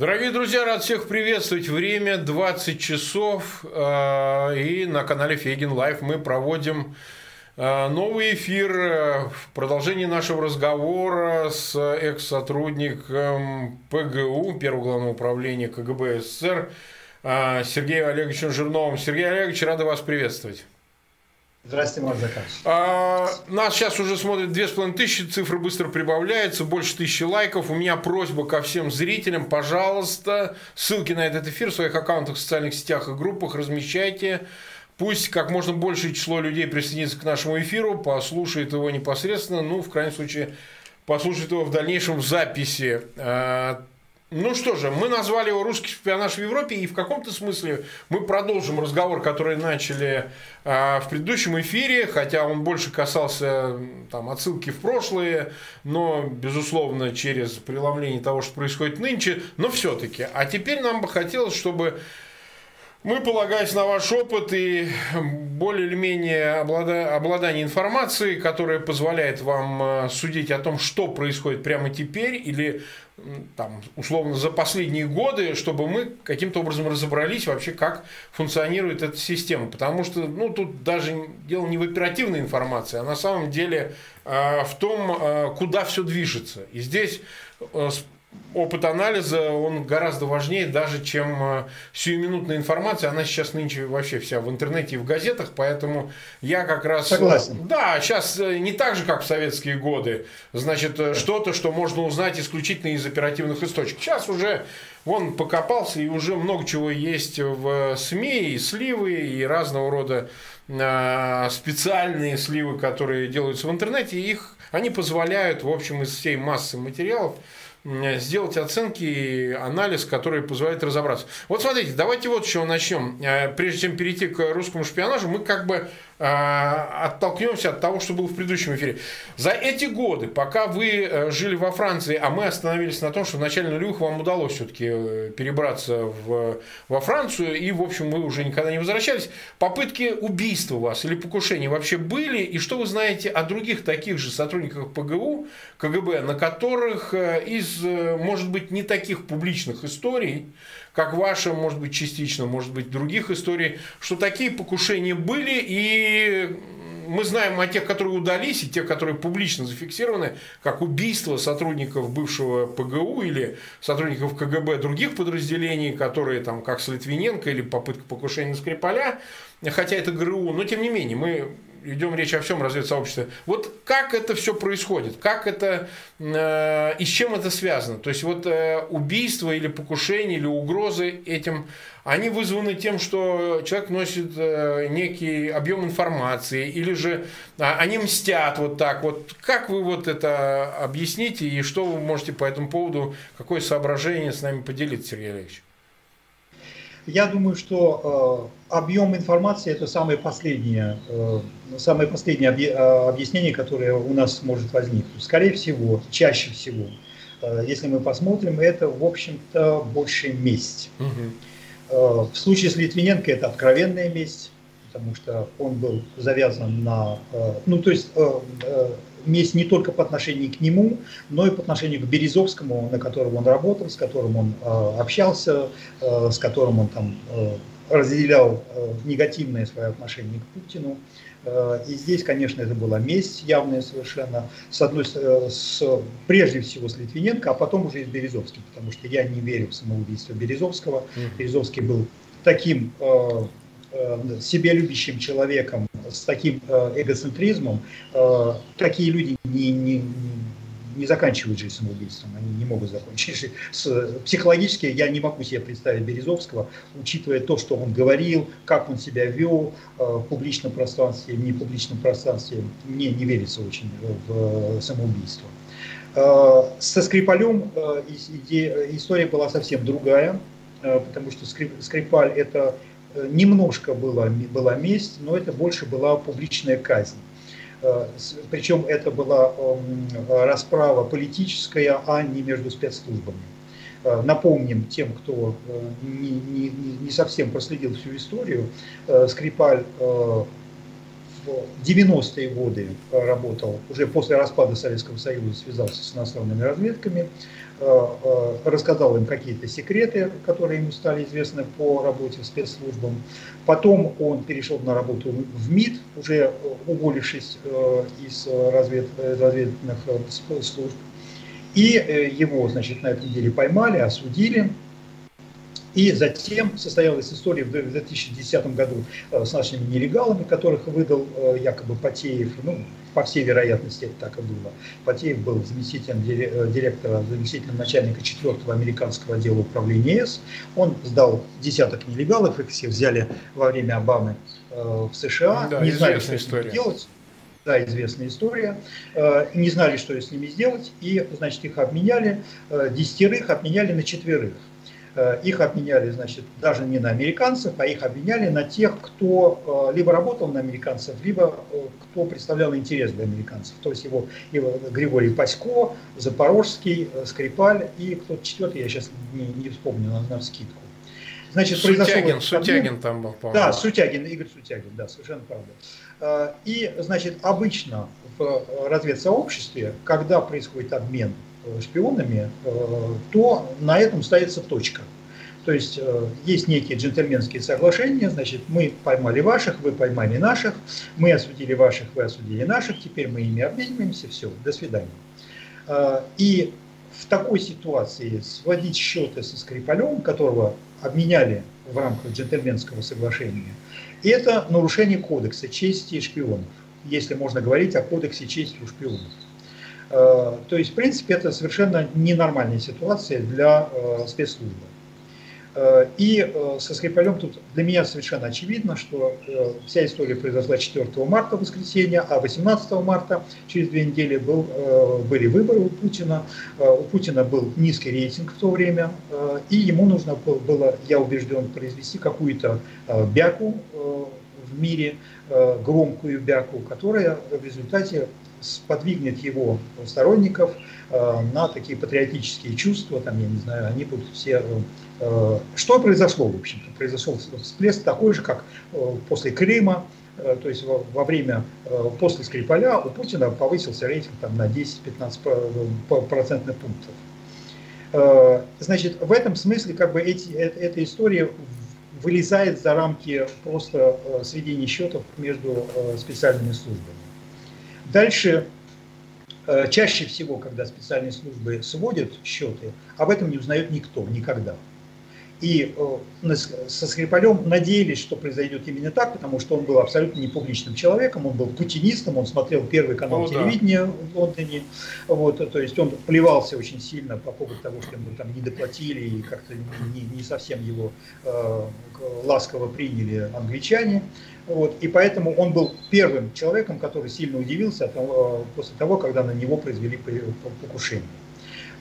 Дорогие друзья, рад всех приветствовать. Время 20 часов. Э, и на канале Фейгин Лайв мы проводим э, новый эфир в продолжении нашего разговора с экс-сотрудником ПГУ, Первого главного управления КГБ СССР, э, Сергеем Олеговичем Жирновым. Сергей Олегович, рада вас приветствовать. Здравствуйте, Марк А, нас сейчас уже смотрят две с половиной тысячи, цифры быстро прибавляются, больше тысячи лайков. У меня просьба ко всем зрителям, пожалуйста, ссылки на этот эфир в своих аккаунтах в социальных сетях и группах размещайте. Пусть как можно большее число людей присоединится к нашему эфиру, послушает его непосредственно, ну, в крайнем случае, послушает его в дальнейшем в записи. А, ну что же, мы назвали его «Русский шпионаж в Европе», и в каком-то смысле мы продолжим разговор, который начали э, в предыдущем эфире, хотя он больше касался там, отсылки в прошлое, но, безусловно, через преломление того, что происходит нынче, но все-таки. А теперь нам бы хотелось, чтобы мы, полагаясь на ваш опыт и более или менее обладание информацией, которая позволяет вам э, судить о том, что происходит прямо теперь, или там, условно, за последние годы, чтобы мы каким-то образом разобрались вообще, как функционирует эта система. Потому что, ну, тут даже дело не в оперативной информации, а на самом деле э, в том, э, куда все движется. И здесь опыт анализа, он гораздо важнее даже, чем э, сиюминутная информация. Она сейчас нынче вообще вся в интернете и в газетах, поэтому я как раз... Согласен. Да, сейчас э, не так же, как в советские годы. Значит, э, что-то, что можно узнать исключительно из оперативных источников. Сейчас уже он покопался, и уже много чего есть в СМИ, и сливы, и разного рода специальные сливы, которые делаются в интернете, их, они позволяют, в общем, из всей массы материалов сделать оценки и анализ, который позволяет разобраться. Вот смотрите, давайте вот с чего начнем. Э, прежде чем перейти к русскому шпионажу, мы как бы оттолкнемся от того, что было в предыдущем эфире. За эти годы, пока вы э, жили во Франции, а мы остановились на том, что в начале нулевых вам удалось все-таки э, перебраться в, во Францию, и, в общем, вы уже никогда не возвращались, попытки убийства вас или покушения вообще были, и что вы знаете о других таких же сотрудниках ПГУ, КГБ, на которых э, из, может быть, не таких публичных историй, как ваша, может быть, частично, может быть, других историй, что такие покушения были, и мы знаем о тех, которые удались, и тех, которые публично зафиксированы, как убийство сотрудников бывшего ПГУ или сотрудников КГБ других подразделений, которые там, как с Литвиненко или попытка покушения на Скрипаля, хотя это ГРУ, но тем не менее, мы идем речь о всем разведсообществе. Вот как это все происходит, как это э, и с чем это связано? То есть вот э, убийство или покушение или угрозы этим, они вызваны тем, что человек носит э, некий объем информации или же э, они мстят вот так вот. Как вы вот это объясните и что вы можете по этому поводу, какое соображение с нами поделиться, Сергей Олегович? Я думаю, что э, объем информации это самое последнее, э, самое последнее э, объяснение, которое у нас может возникнуть. Скорее всего, чаще всего, если мы посмотрим, это, в общем-то, больше месть. Угу. В случае с Литвиненко это откровенная месть, потому что он был завязан на... Ну, то есть месть не только по отношению к нему, но и по отношению к Березовскому, на котором он работал, с которым он э, общался, э, с которым он там э, разделял э, негативное свое отношение к Путину. Э, и здесь, конечно, это была месть явная совершенно, с одной, с, прежде всего с Литвиненко, а потом уже и с Березовским, потому что я не верю в самоубийство Березовского. Березовский был таким э, себе любящим человеком, с таким э, эгоцентризмом, э, такие люди не, не, не заканчивают жизнь самоубийством, они не могут закончить. С, психологически я не могу себе представить Березовского, учитывая то, что он говорил, как он себя вел э, в публичном пространстве, в непубличном пространстве, мне не верится очень в самоубийство. Со Скрипалем история была совсем другая, потому что Скрипаль это Э, немножко была, была месть, но это больше была публичная казнь. Э, Причем это была эм, расправа политическая, а не между спецслужбами. Э, напомним тем, кто не, не, не совсем проследил всю историю, Скрипаль в 90-е годы работал, уже после распада Советского Союза связался с иностранными разведками, рассказал им какие-то секреты, которые ему стали известны по работе в спецслужбам. Потом он перешел на работу в МИД, уже уволившись из развед, разведных служб. И его, значит, на этом деле поймали, осудили. И затем состоялась история в 2010 году э, с нашими нелегалами, которых выдал э, якобы Потеев, ну, по всей вероятности это так и было. Потеев был заместителем э, директора, заместителем начальника 4-го американского отдела управления ЕС. Он сдал десяток нелегалов, их все взяли во время Обамы в США. Да, не знали, что с ними делать. Да, известная история. Не знали, что с ними сделать, и, значит, их обменяли, десятерых обменяли на четверых. Э, их обменяли, значит, даже не на американцев, а их обменяли на тех, кто э, либо работал на американцев, либо э, кто представлял интерес для американцев. То есть его, его Григорий Пасько, Запорожский, Скрипаль и кто-то четвертый, я сейчас не, не вспомню на, на скидку. Значит, Сутягин, Сутягин там был, по-моему. Да, Сутягин, Игорь Сутягин, да, совершенно правда. И, значит, обычно в разведсообществе, когда происходит обмен шпионами, э, то на этом ставится точка. То есть э, есть некие джентльменские соглашения, значит, мы поймали ваших, вы поймали наших, мы осудили ваших, вы осудили наших, теперь мы ими обмениваемся, все, до свидания. И в такой ситуации сводить счеты со Скрипалем, которого обменяли в рамках джентльменского соглашения, это нарушение кодекса чести шпионов, если можно говорить о кодексе чести у шпионов. Э, то есть, в принципе, это совершенно ненормальная ситуация для э, спецслужбы. Э, и со Скрипалем тут для меня совершенно очевидно, что вся история произошла 4 марта, воскресенье, а 18 марта, через две недели, был, были выборы у Путина. У Путина был низкий рейтинг в то время, и ему нужно было, я убежден, произвести какую-то бяку в мире, громкую бяку, которая в результате сподвигнет его сторонников э, на такие патриотические чувства, там, я не знаю, они будут все... Э, что произошло, в общем-то? Произошел всплеск такой же, как э, после Крыма, то есть во, время, после Скрипаля у Путина повысился рейтинг там, на 10-15 процентных пунктов. Значит, в этом смысле как бы эти, эта история вылезает за рамки просто сведения счетов между специальными службами. Дальше, э, чаще всего, когда специальные службы сводят счеты, об этом не узнает никто, никогда. И э, со Скрипалем надеялись, что произойдет именно так, потому что он был абсолютно не публичным человеком, он был путинистом, он смотрел первый канал О, телевидения да. в Лондоне, вот, то есть он плевался очень сильно по поводу того, что ему там не доплатили и как-то не, не совсем его э, ласково приняли англичане. Вот, и поэтому он был первым человеком, который сильно удивился того, после того, когда на него произвели покушение.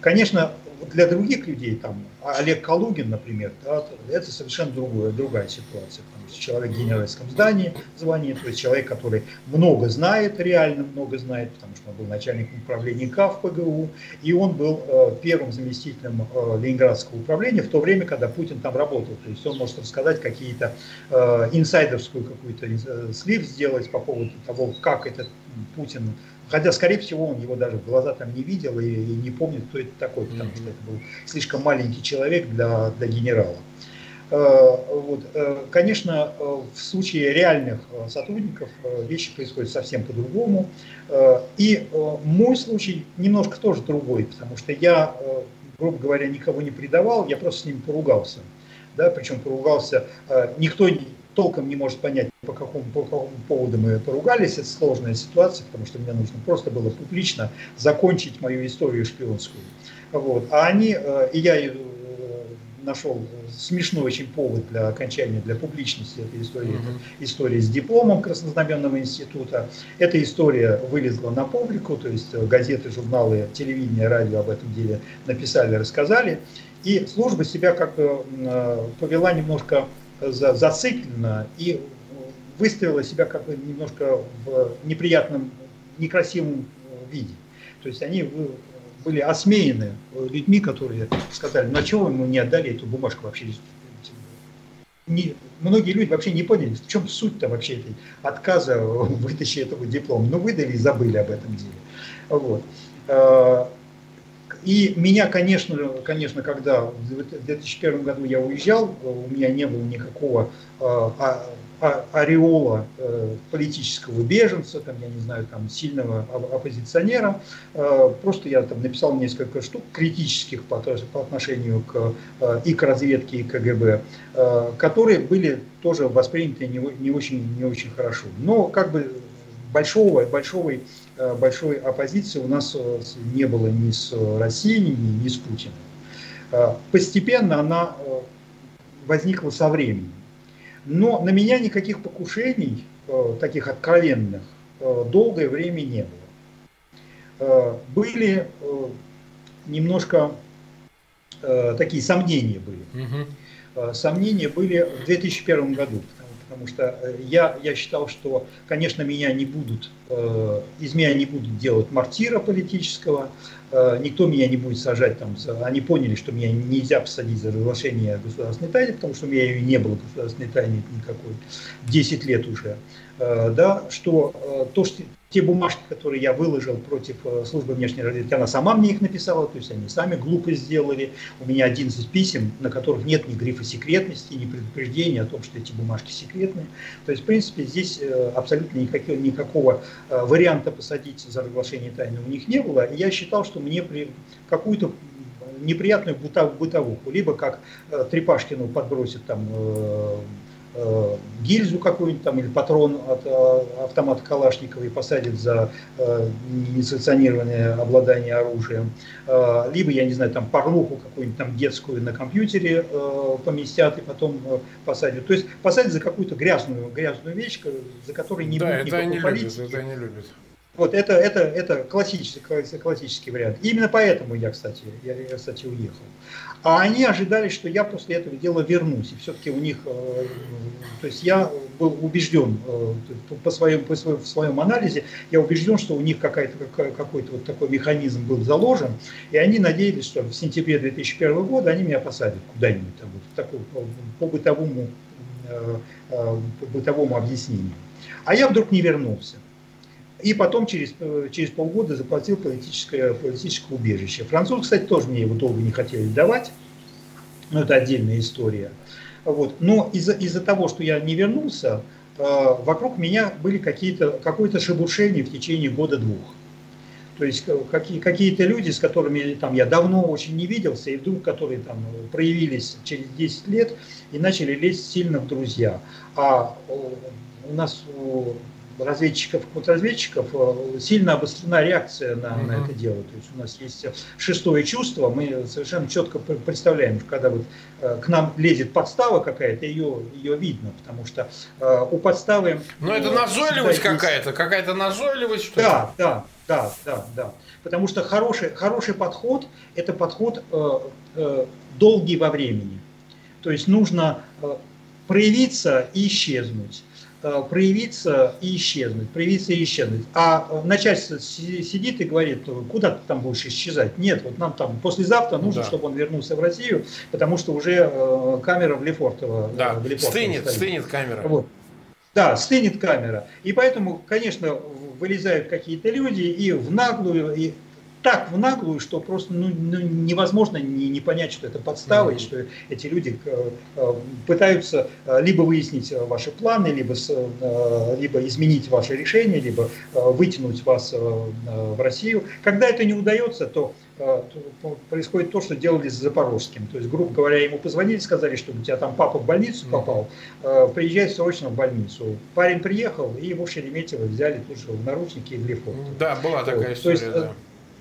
Конечно, для других людей, там, Олег Калугин, например, да, это совершенно другая, другая ситуация. Потому что человек в генеральском здании звонит, то есть человек, который много знает, реально много знает, потому что он был начальником управления КАВ ПГУ, и он был э, первым заместителем э, Ленинградского управления в то время, когда Путин там работал. То есть он может рассказать какие-то э, инсайдерскую какую-то э, слив сделать по поводу того, как этот Путин Хотя, скорее всего, он его даже в глаза там не видел и, и не помнит, кто это такой, потому что это был слишком маленький человек для, для генерала. Э, вот. Э, конечно, э, в случае реальных сотрудников вещи происходят совсем по-другому. И мой случай немножко тоже другой, потому что я, грубо говоря, никого не предавал, я просто с ними поругался. Да, причем поругался, никто толком не может понять, по какому, по какому поводу мы поругались. Это сложная ситуация, потому что мне нужно просто было публично закончить мою историю шпионскую. Вот. А они, э, и я э, нашел смешной очень повод для окончания, для публичности этой истории. Mm-hmm. история с дипломом Краснознаменного института. Эта история вылезла на публику, то есть газеты, журналы, телевидение, радио об этом деле написали, рассказали. И служба себя как бы э, повела немножко за, зациклена и выставила себя как бы немножко в неприятном, некрасивом виде. То есть они были осмеяны людьми, которые сказали, ну а чего ему не отдали эту бумажку вообще? не, многие люди вообще не поняли, в чем суть-то вообще этой отказа в выдаче этого диплома. Ну, выдали и забыли об этом деле. Вот. И меня, конечно, конечно, когда в 2001 году я уезжал, у меня не было никакого а, а, ореола э, политического беженца, там, я не знаю, там, сильного оппозиционера. Э, просто я там написал несколько штук критических по, по отношению к, э, и к разведке, и к КГБ, которые были тоже восприняты не, не, очень, не очень хорошо. Но как бы большого, большого, большой оппозиции у нас не было ни с Россией, ни, ни с Путиным. Постепенно она возникла со временем. Но на меня никаких покушений, э, таких откровенных, э, долгое время не было. Э, были немножко такие сомнения были. Угу. Сомнения были в 2001 году, потому что я, я считал, что, конечно, меня не будут, из меня не будут делать мартира политического, Э, никто меня не будет сажать там. Они поняли, что меня нельзя посадить за разглашение государственной тайны, потому что у меня ее не было государственной тайны никакой, 10 лет уже. Э, да, что э, то, что те бумажки, которые я выложил против э, службы внешней разведки, она сама мне их написала, то есть они сами глупо сделали. У меня 11 писем, на которых нет ни грифа секретности, ни предупреждения о том, что эти бумажки секретные. То есть, в принципе, здесь э, абсолютно никакого, никакого э, варианта посадить за разглашение тайны у них не было. И я считал, что мне при какую-то неприятную бытовуху, либо как Трепашкину подбросит там Э, гильзу какую-нибудь там или патрон от э, автомата Калашникова и посадят за э, несанкционированное обладание оружием, либо, я не знаю, там порнуху какую-нибудь там детскую на компьютере поместят и потом посадят. То есть посадят за какую-то грязную, грязную вещь, за которой не да, будет никакой они политики. Любят, это они любят. Вот это, это, это классический, классический вариант. Именно поэтому я, кстати, я, я, кстати, уехал. А они ожидали, что я после этого дела вернусь. И все-таки у них, э, то есть я был убежден э, по своем, по своем, в своем анализе, я убежден, что у них какой-то какой-то вот такой механизм был заложен. И они надеялись, что в сентябре 2001 года они меня посадят куда-нибудь там, вот, такой, по, бытовому, э, по бытовому объяснению. А я вдруг не вернулся. И потом через, э, через полгода заплатил политическое, политическое убежище. Французы, кстати, тоже мне его долго не хотели давать. Но это отдельная история. Вот. Но из-за из того, что я не вернулся, э, вокруг меня были какие-то, какое-то шебуршение в течение года-двух. То есть э, какие, какие-то люди, с которыми там, я давно очень не виделся, и вдруг которые там проявились через 10 лет и начали лезть сильно в друзья. А у нас разведчиков, контрразведчиков э, сильно обострена реакция на, mm-hmm. на это дело. То есть у нас есть шестое чувство, мы совершенно четко представляем, когда вот э, к нам лезет подстава какая-то, ее, ее видно, потому что э, у подставы... Но это назойливость какая-то, какая-то назойливость, что Да, ли? да, да, да, да. Потому что хороший, хороший подход – это подход э, э, долгий во времени. То есть нужно э, проявиться и исчезнуть Э, проявиться и исчезнуть, проявиться и исчезнуть. А э, начальство сидит и говорит, куда ты там будешь исчезать? Нет, вот нам там послезавтра нужно, да. чтобы он вернулся в Россию, потому что уже э, камера в Лефортово. Да, в Лефортово стынет, стоит. стынет камера. Вот. Да, стынет камера. И поэтому, конечно, вылезают какие-то люди и в наглую, и так в наглую, что просто ну, ну, невозможно не, не понять, что это подстава, mm-hmm. и что эти люди э, э, пытаются э, либо выяснить ваши планы, либо, с, либо изменить ваше решение, либо вытянуть вас в Россию. Когда это не удается, то происходит то, что делали с Запорожским. То есть, грубо говоря, ему позвонили, сказали, что у тебя там папа в больницу попал, приезжай срочно в больницу. Парень приехал, и его Шереметьево взяли тут же в наручники и в Лефорт. Да, была такая история. То есть, да.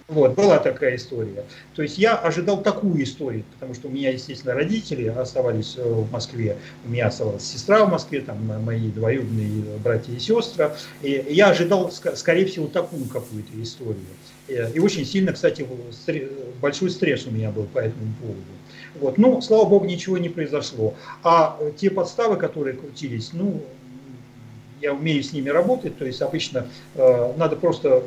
Вот, была такая история. То есть я ожидал такую историю, потому что у меня, естественно, родители оставались э, в Москве, у меня оставалась сестра в Москве, там мои двоюродные братья и сестры. И я ожидал, скорее всего, такую какую-то историю. И очень сильно, кстати, большой стресс у меня был по этому поводу. Вот. Но, слава богу, ничего не произошло. А те подставы, которые крутились, ну, я умею с ними работать, то есть обычно э, надо просто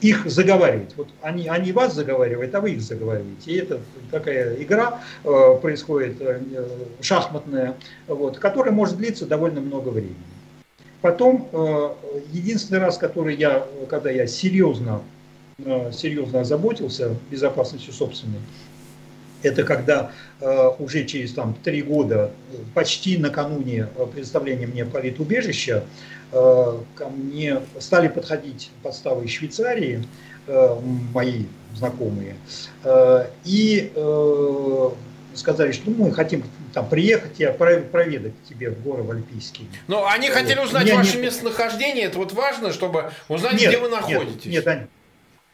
их заговаривать. Вот они, они вас заговаривают, а вы их заговариваете. И это такая игра э, происходит э, шахматная, вот, которая может длиться довольно много времени. Потом, э, единственный раз, который я, когда я серьезно, э, серьезно озаботился безопасностью собственной, это когда э, уже через там, три года, почти накануне предоставления мне политубежища, э, ко мне стали подходить подставы из Швейцарии, э, мои знакомые, э, и э, сказали, что ну, мы хотим там приехать и проведать тебе в горы Альпийские. Но они вот. хотели узнать ваше не... местонахождение, это вот важно, чтобы узнать, нет, где вы находитесь. Нет, нет, они,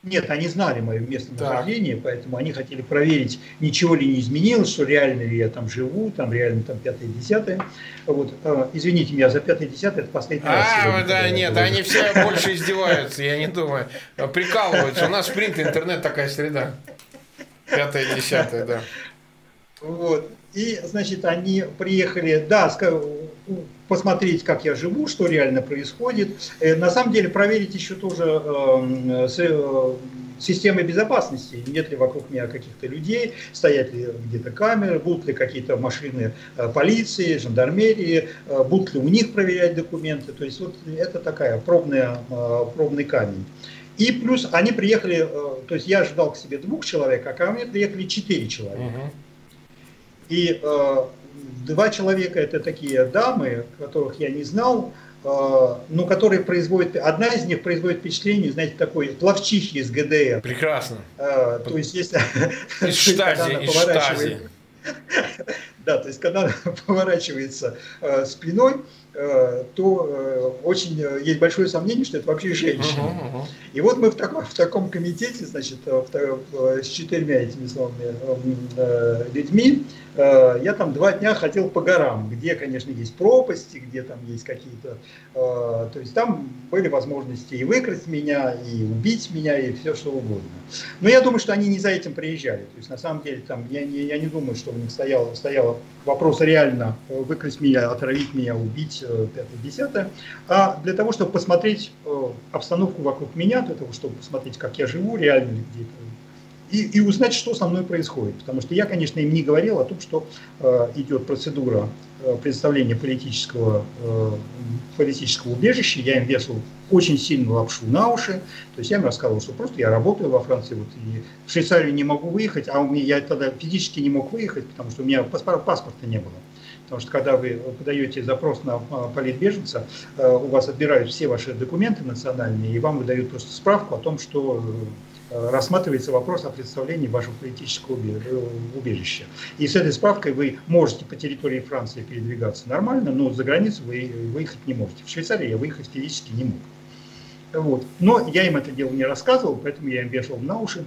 нет, они знали мое местонахождение, поэтому они хотели проверить, ничего ли не изменилось, что реально ли я там живу, там реально там пятое, десятое. Вот, э, извините меня, за пятое, десятое это последний раз. А, да, нет, говорю. они все больше издеваются, я не думаю, прикалываются. У нас в принципе интернет такая среда. Пятое, десятое, да. Вот. И, значит, они приехали, да, посмотреть, как я живу, что реально происходит. Э, на самом деле проверить еще тоже э, э, системы безопасности, нет ли вокруг меня каких-то людей, стоят ли где-то камеры, будут ли какие-то машины полиции, жандармерии, будут ли у них проверять документы. То есть вот это такая пробная, пробный камень. И плюс они приехали, то есть я ожидал к себе двух человек, а ко мне приехали четыре человека. Угу. И э, два человека это такие дамы, которых я не знал, э, но которые производят, одна из них производит впечатление, знаете, такой плавчихи из ГДР. Прекрасно. Э, то есть если... Из штази, из штази. Да, то есть когда она поворачивается э, спиной, то э, очень э, есть большое сомнение, что это вообще женщина. Uh-huh, uh-huh. И вот мы в таком, в таком комитете, значит, в, в, с четырьмя этими самыми людьми, я там два дня ходил по горам, где, конечно, есть пропасти, где там есть какие-то... То есть там были возможности и выкрасть меня, и убить меня, и все что угодно. Но я думаю, что они не за этим приезжали. То есть на самом деле там я не, я не думаю, что у них стоял, стоял вопрос реально выкрасть меня, отравить меня, убить пятое, десятое, а для того, чтобы посмотреть э, обстановку вокруг меня, для того, чтобы посмотреть, как я живу, реально ли где-то, и, и узнать, что со мной происходит. Потому что я, конечно, им не говорил о том, что э, идет процедура э, предоставления политического, э, политического убежища. Я им вешал очень сильно лапшу на уши. То есть я им рассказывал, что просто я работаю во Франции, вот, и в Швейцарию не могу выехать, а у меня, я тогда физически не мог выехать, потому что у меня паспорта, паспорта не было. Потому что когда вы подаете запрос на а, политбеженца, э, у вас отбирают все ваши документы национальные, и вам выдают просто справку о том, что э, рассматривается вопрос о представлении вашего политического э, убежища. И с этой справкой вы можете по территории Франции передвигаться нормально, но за границу вы выехать не можете. В Швейцарии я выехать физически не мог. Вот. Но я им это дело не рассказывал, поэтому я им вешал на уши,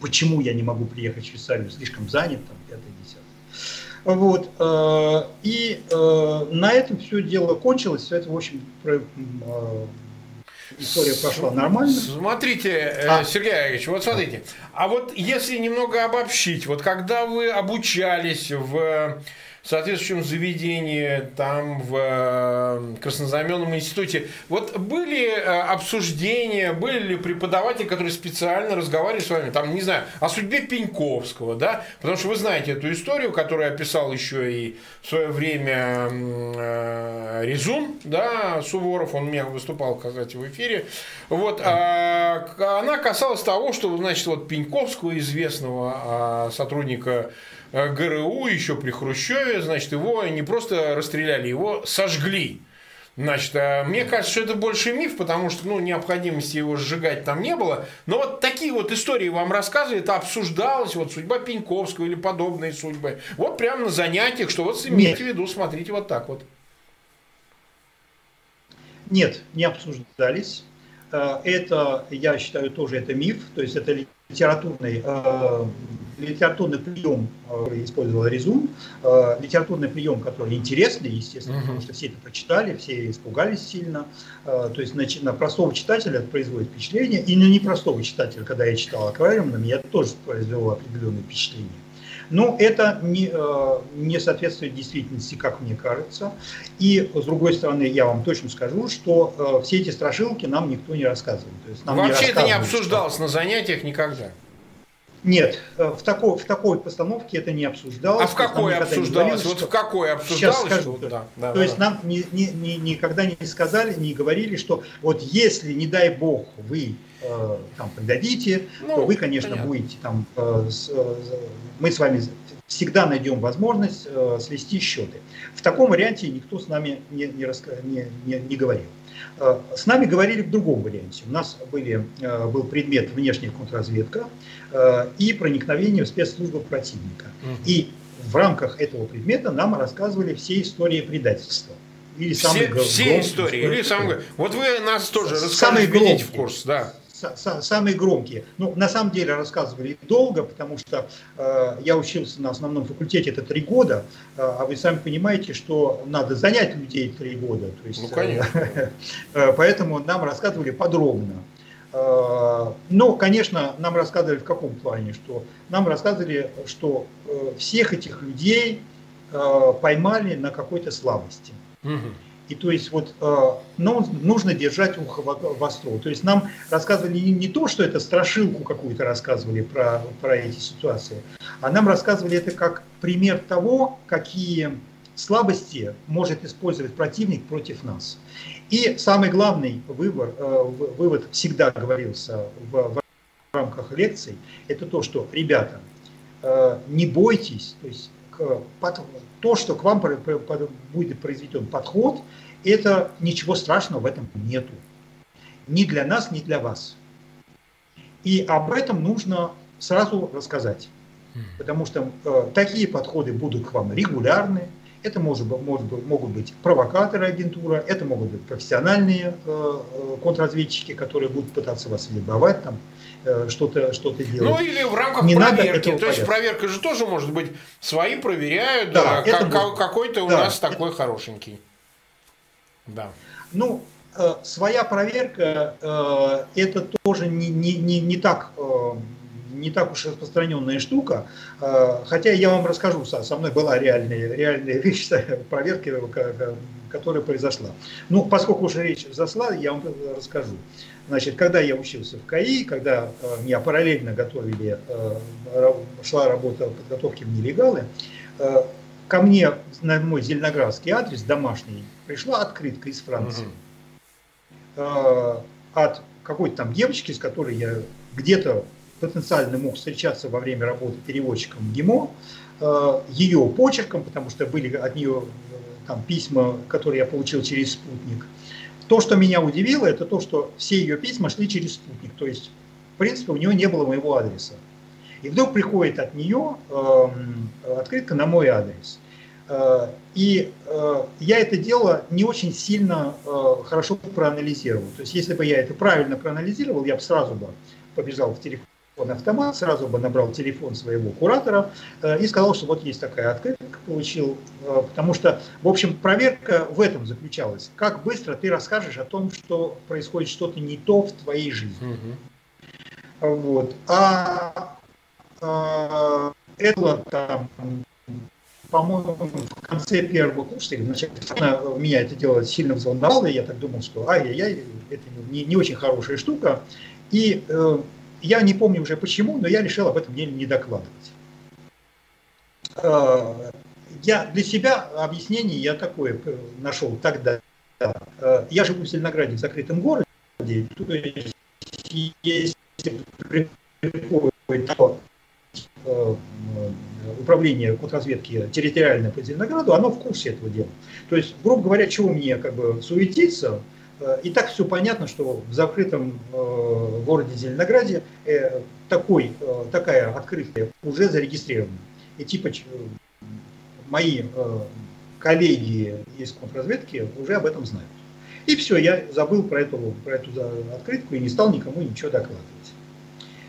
почему я не могу приехать в Швейцарию, слишком занят, там, пятое, десятое. Вот. Э, и э, на этом все дело кончилось. Все это, в общем, э, история прошла нормально. Смотрите, а. Сергей Олегович, вот смотрите. А вот если немного обобщить, вот когда вы обучались в соответствующем заведении, там в э, Краснознаменном институте. Вот были э, обсуждения, были ли преподаватели, которые специально разговаривали с вами, там, не знаю, о судьбе Пеньковского, да? Потому что вы знаете эту историю, которую описал еще и в свое время э, Резун, да, Суворов, он у меня выступал, кстати, в эфире. Вот, а, она касалась того, что, значит, вот Пеньковского, известного а, сотрудника ГРУ еще при Хрущеве, значит, его не просто расстреляли, его сожгли. Значит, э, мне кажется, что это больше миф, потому что ну, необходимости его сжигать там не было. Но вот такие вот истории вам рассказывают, это обсуждалось, вот судьба Пеньковского или подобные судьбы. Вот прямо на занятиях, что вот имейте в виду, смотрите вот так вот. Нет, не обсуждались. Э, это, я считаю, тоже это миф, то есть это литературный, э, литературный прием, который использовал Резун, э, литературный прием, который интересный, естественно, uh-huh. потому что все это прочитали, все испугались сильно. Э, то есть на, на простого читателя это производит впечатление, и на непростого читателя, когда я читал аквариум, на меня тоже произвело определенное впечатление. Но это не, не соответствует действительности, как мне кажется. И, с другой стороны, я вам точно скажу, что все эти страшилки нам никто не рассказывает. То есть нам Вообще не это не обсуждалось что... на занятиях никогда. Нет, э, в такой, в такой постановке это не обсуждалось. А в какой обсуждалось? Вот в какой обсуждалось? Сейчас скажу. Что... Да, да, то да, есть да. нам ни, ни, ни, никогда не сказали, не говорили, что вот если, не дай бог, вы э, там предадите, ну, то вы, конечно, понятно. будете там, э, с, э, мы с вами всегда найдем возможность э, свести счеты. В таком варианте никто с нами не, не, не, не, не говорил. Э, с нами говорили в другом варианте. У нас были, э, был предмет внешняя контрразведка э, и проникновение в спецслужбы противника. И в рамках этого предмета нам рассказывали все истории предательства. Или все, все истории. Или самые... Вот вы нас тоже расскажите в курс. Да самые громкие. Ну, на самом деле рассказывали долго, потому что э, я учился на основном факультете это три года, э, а вы сами понимаете, что надо занять людей три года. То есть, ну, конечно. Э, поэтому нам рассказывали подробно. Э, но, конечно, нам рассказывали в каком плане, что нам рассказывали, что э, всех этих людей э, поймали на какой-то слабости. Угу. И то есть вот э, ну, нужно держать ухо востро. То есть нам рассказывали не, то, что это страшилку какую-то рассказывали про, про эти ситуации, а нам рассказывали это как пример того, какие слабости может использовать противник против нас. И самый главный выбор, э, вывод всегда говорился в, в рамках лекций, это то, что, ребята, э, не бойтесь, то есть то, что к вам будет произведен подход, это ничего страшного в этом нету. Ни для нас, ни для вас. И об этом нужно сразу рассказать. Потому что э, такие подходы будут к вам регулярны. Это может, может, могут быть провокаторы агентура, это могут быть профессиональные э, э контрразведчики, которые будут пытаться вас вербовать, там, э, что-то что делать. Ну или в рамках Не проверки. То есть проверка же тоже может быть свои проверяют, да, да как, какой-то у да, нас такой это... хорошенький. Да. Ну, э, своя проверка э, это тоже не, не, не, не так э, не так уж распространенная штука, хотя я вам расскажу, со мной была реальная, реальная вещь проверки, которая произошла. Ну, поскольку уже речь зашла, я вам расскажу. Значит, когда я учился в КАИ, когда меня параллельно готовили, шла работа подготовки в нелегалы, ко мне на мой зеленоградский адрес домашний пришла открытка из Франции. Угу. От какой-то там девочки, с которой я где-то потенциально мог встречаться во время работы переводчиком ГИМО, а, ее почерком, потому что были от нее э, там письма, которые я получил через спутник. То, что меня удивило, это то, что все ее письма шли через спутник. То есть, в принципе, у нее не было моего адреса. И вдруг приходит от нее э, открытка на мой адрес. Э, и э, я это дело не очень сильно э, хорошо проанализировал. То есть, если бы я это правильно проанализировал, я бы сразу бы побежал в телефон автомат, сразу бы набрал телефон своего куратора и сказал, что вот есть такая открытка, получил. Потому что, в общем, проверка в этом заключалась. Как быстро ты расскажешь о том, что происходит что-то не то в твоей жизни. Угу. Вот. А э, это там, по-моему, в конце первого курса, значит, меня это дело сильно взволновало, и я так думал, что ай-яй-яй, это не, не очень хорошая штука. И э, я не помню уже почему, но я решил об этом не, не докладывать. Э, я для себя объяснение я такое нашел тогда. Э, я живу в Зеленограде, в закрытом городе, то есть если приходит Э, управление контрразведки территориально по Зеленограду, оно в курсе этого дела. То есть, грубо говоря, чего мне как бы суетиться, э, и так все понятно, что в закрытом э, городе Зеленограде такой, такая открытая уже зарегистрирована. И типа мои коллеги из контрразведки уже об этом знают. И все, я забыл про эту, про эту открытку и не стал никому ничего докладывать.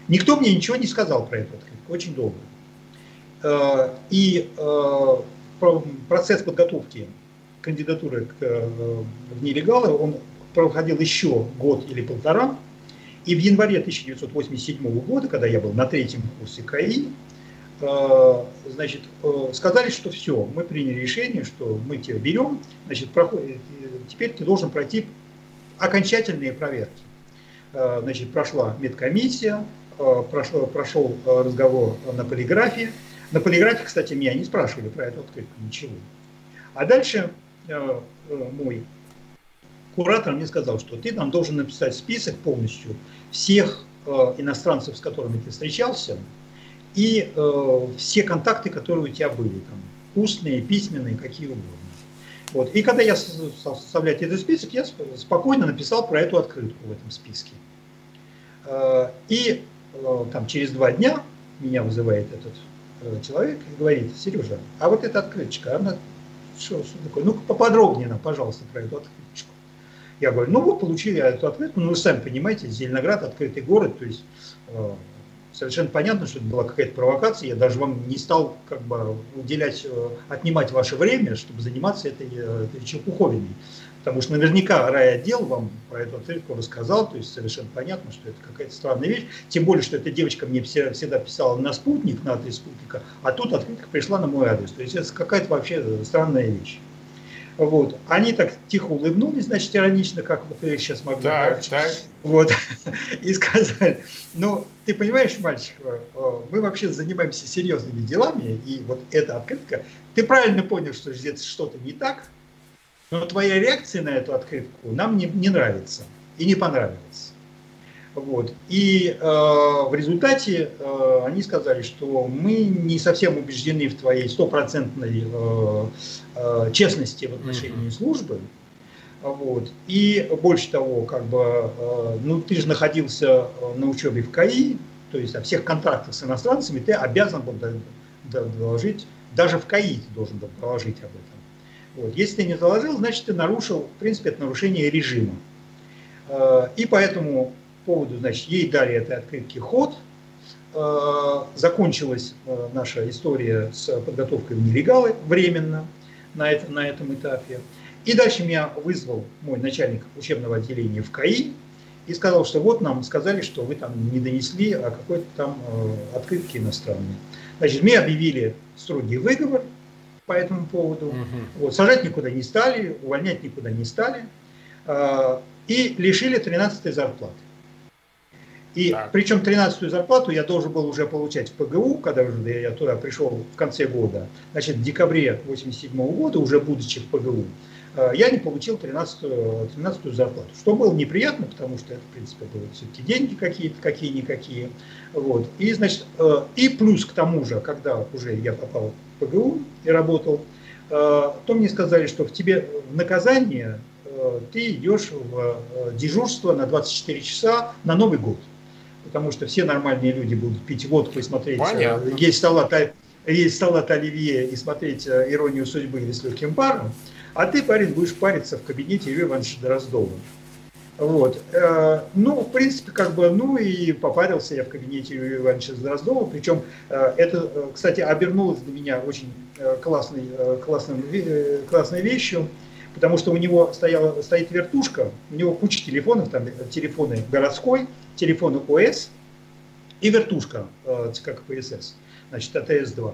Никто мне ничего не сказал про эту открытку, очень долго. Э, и э, процесс подготовки кандидатуры э, в нелегалы, он проходил еще год или полтора. И в январе 1987 года, когда я был на третьем курсе КАИ, значит, сказали, что все, мы приняли решение, что мы тебя берем, значит, проходит, теперь ты должен пройти окончательные проверки. Значит, прошла медкомиссия, прошел, прошел разговор на полиграфе. На полиграфе, кстати, меня не спрашивали про эту открытку, ничего. А дальше мой куратор мне сказал, что ты нам должен написать список полностью всех э, иностранцев, с которыми ты встречался, и э, все контакты, которые у тебя были, там, устные, письменные, какие угодно. Вот. И когда я составляю этот список, я спокойно написал про эту открытку в этом списке. Э, и э, там через два дня меня вызывает этот э, человек и говорит, Сережа, а вот эта открыточка, она что, что такое? Ну, поподробнее нам, пожалуйста, про эту открыточку. Я говорю, ну вот получили эту ответку, ну вы сами понимаете, Зеленоград открытый город, то есть э, совершенно понятно, что это была какая-то провокация, я даже вам не стал как бы уделять, э, отнимать ваше время, чтобы заниматься этой, э, этой чепуховиной. Потому что наверняка райотдел вам про эту открытку рассказал, то есть совершенно понятно, что это какая-то странная вещь. Тем более, что эта девочка мне всегда писала на спутник, на адрес спутника, а тут открытка пришла на мой адрес. То есть это какая-то вообще странная вещь. Вот. Они так тихо улыбнулись, значит, иронично, как вот я сейчас могу так, так. Вот. И сказали, ну, ты понимаешь, мальчик, э, мы вообще занимаемся серьезными делами, и вот эта открытка, ты правильно понял, что здесь что-то не так, но твоя реакция на эту открытку нам не, не нравится и не понравилась. Вот. И э, в результате э, они сказали, что мы не совсем убеждены в твоей стопроцентной э, э, честности в отношении mm-hmm. службы. Вот. И больше того, как бы, э, ну ты же находился э, на учебе в КАИ, то есть о всех контрактах с иностранцами ты обязан был доложить, даже в КАИ ты должен был доложить об этом. Вот. Если ты не доложил, значит ты нарушил, в принципе, это нарушение режима. Э, и поэтому поводу, значит, ей дали этой открытки ход. Э, закончилась э, наша история с подготовкой в нелегалы временно на, это, на этом этапе. И дальше меня вызвал мой начальник учебного отделения в КАИ и сказал, что вот нам сказали, что вы там не донесли о какой-то там э, открытке иностранной. Значит, мне объявили строгий выговор по этому поводу. Угу. Вот, сажать никуда не стали, увольнять никуда не стали. И лишили 13 зарплаты. И так. причем 13-ю зарплату я должен был уже получать в ПГУ, когда я туда пришел в конце года. Значит, в декабре 87 -го года, уже будучи в ПГУ, э, я не получил 13-ю 13 зарплату. Что было неприятно, потому что это, в принципе, были все-таки деньги какие-то, какие-никакие. Вот. И, значит, э, и плюс к тому же, когда уже я попал в ПГУ и работал, э, то мне сказали, что в тебе в наказание ты идешь в дежурство на 24 часа на Новый год потому что все нормальные люди будут пить водку и смотреть, э, Понятно. есть салат, есть салат оливье и смотреть э, «Иронию судьбы» или «С легким паром», а ты, парень, будешь париться в кабинете Юрия Ивановича Дроздова. Вот. Э, ну, в принципе, как бы, ну и попарился я в кабинете Юрия Ивановича Дроздова, причем это, кстати, обернулось для меня очень классной, классной, классной вещью, потому что у него стояла, стоит вертушка, у него куча телефонов, там телефоны городской, телефоны ОС и вертушка, э, как ПСС, значит, АТС-2.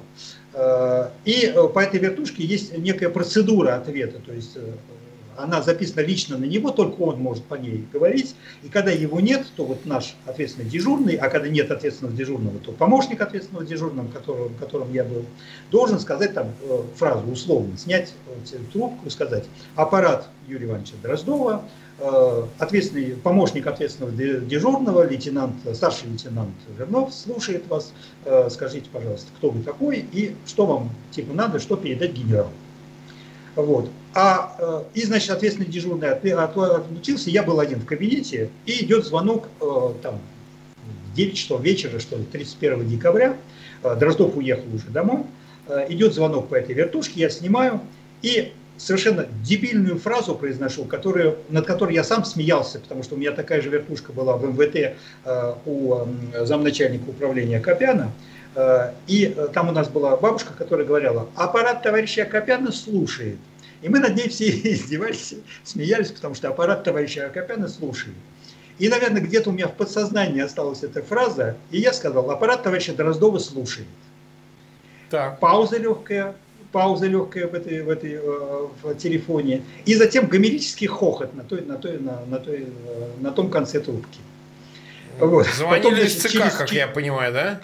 Э, и э, по этой вертушке есть некая процедура ответа, то есть она записана лично на него, только он может по ней говорить. И когда его нет, то вот наш ответственный дежурный, а когда нет ответственного дежурного, то помощник ответственного дежурного, которым, которым я был, должен сказать там фразу условно, снять трубку и сказать аппарат Юрия Ивановича Дроздова, ответственный помощник ответственного дежурного, лейтенант, старший лейтенант Вернов слушает вас, скажите, пожалуйста, кто вы такой и что вам типа надо, что передать генералу. Вот. А, э, и, значит, ответственный дежурный отключился, я был один в кабинете, и идет звонок э, там, в 9 часов вечера, что ли, 31 декабря, э, Дроздов уехал уже домой, идет звонок по этой вертушке, я снимаю, и совершенно дебильную фразу произношу, которую, над которой я сам смеялся, потому что у меня такая же вертушка была в МВТ у замначальника управления Копяна, и там у нас была бабушка, которая говорила, аппарат товарища Акопяна слушает. И мы над ней все издевались, смеялись, потому что аппарат товарища Акопяна слушает. И, наверное, где-то у меня в подсознании осталась эта фраза, и я сказал, аппарат товарища Дроздова слушает. так. пауза легкая, пауза легкая в, этой, в, этой, э, в телефоне, и затем гомерический хохот на, той, на, той, на, на, той, э, на том конце трубки. Вот. Звонили Потом, значит, из ЦК, через... как я понимаю, да?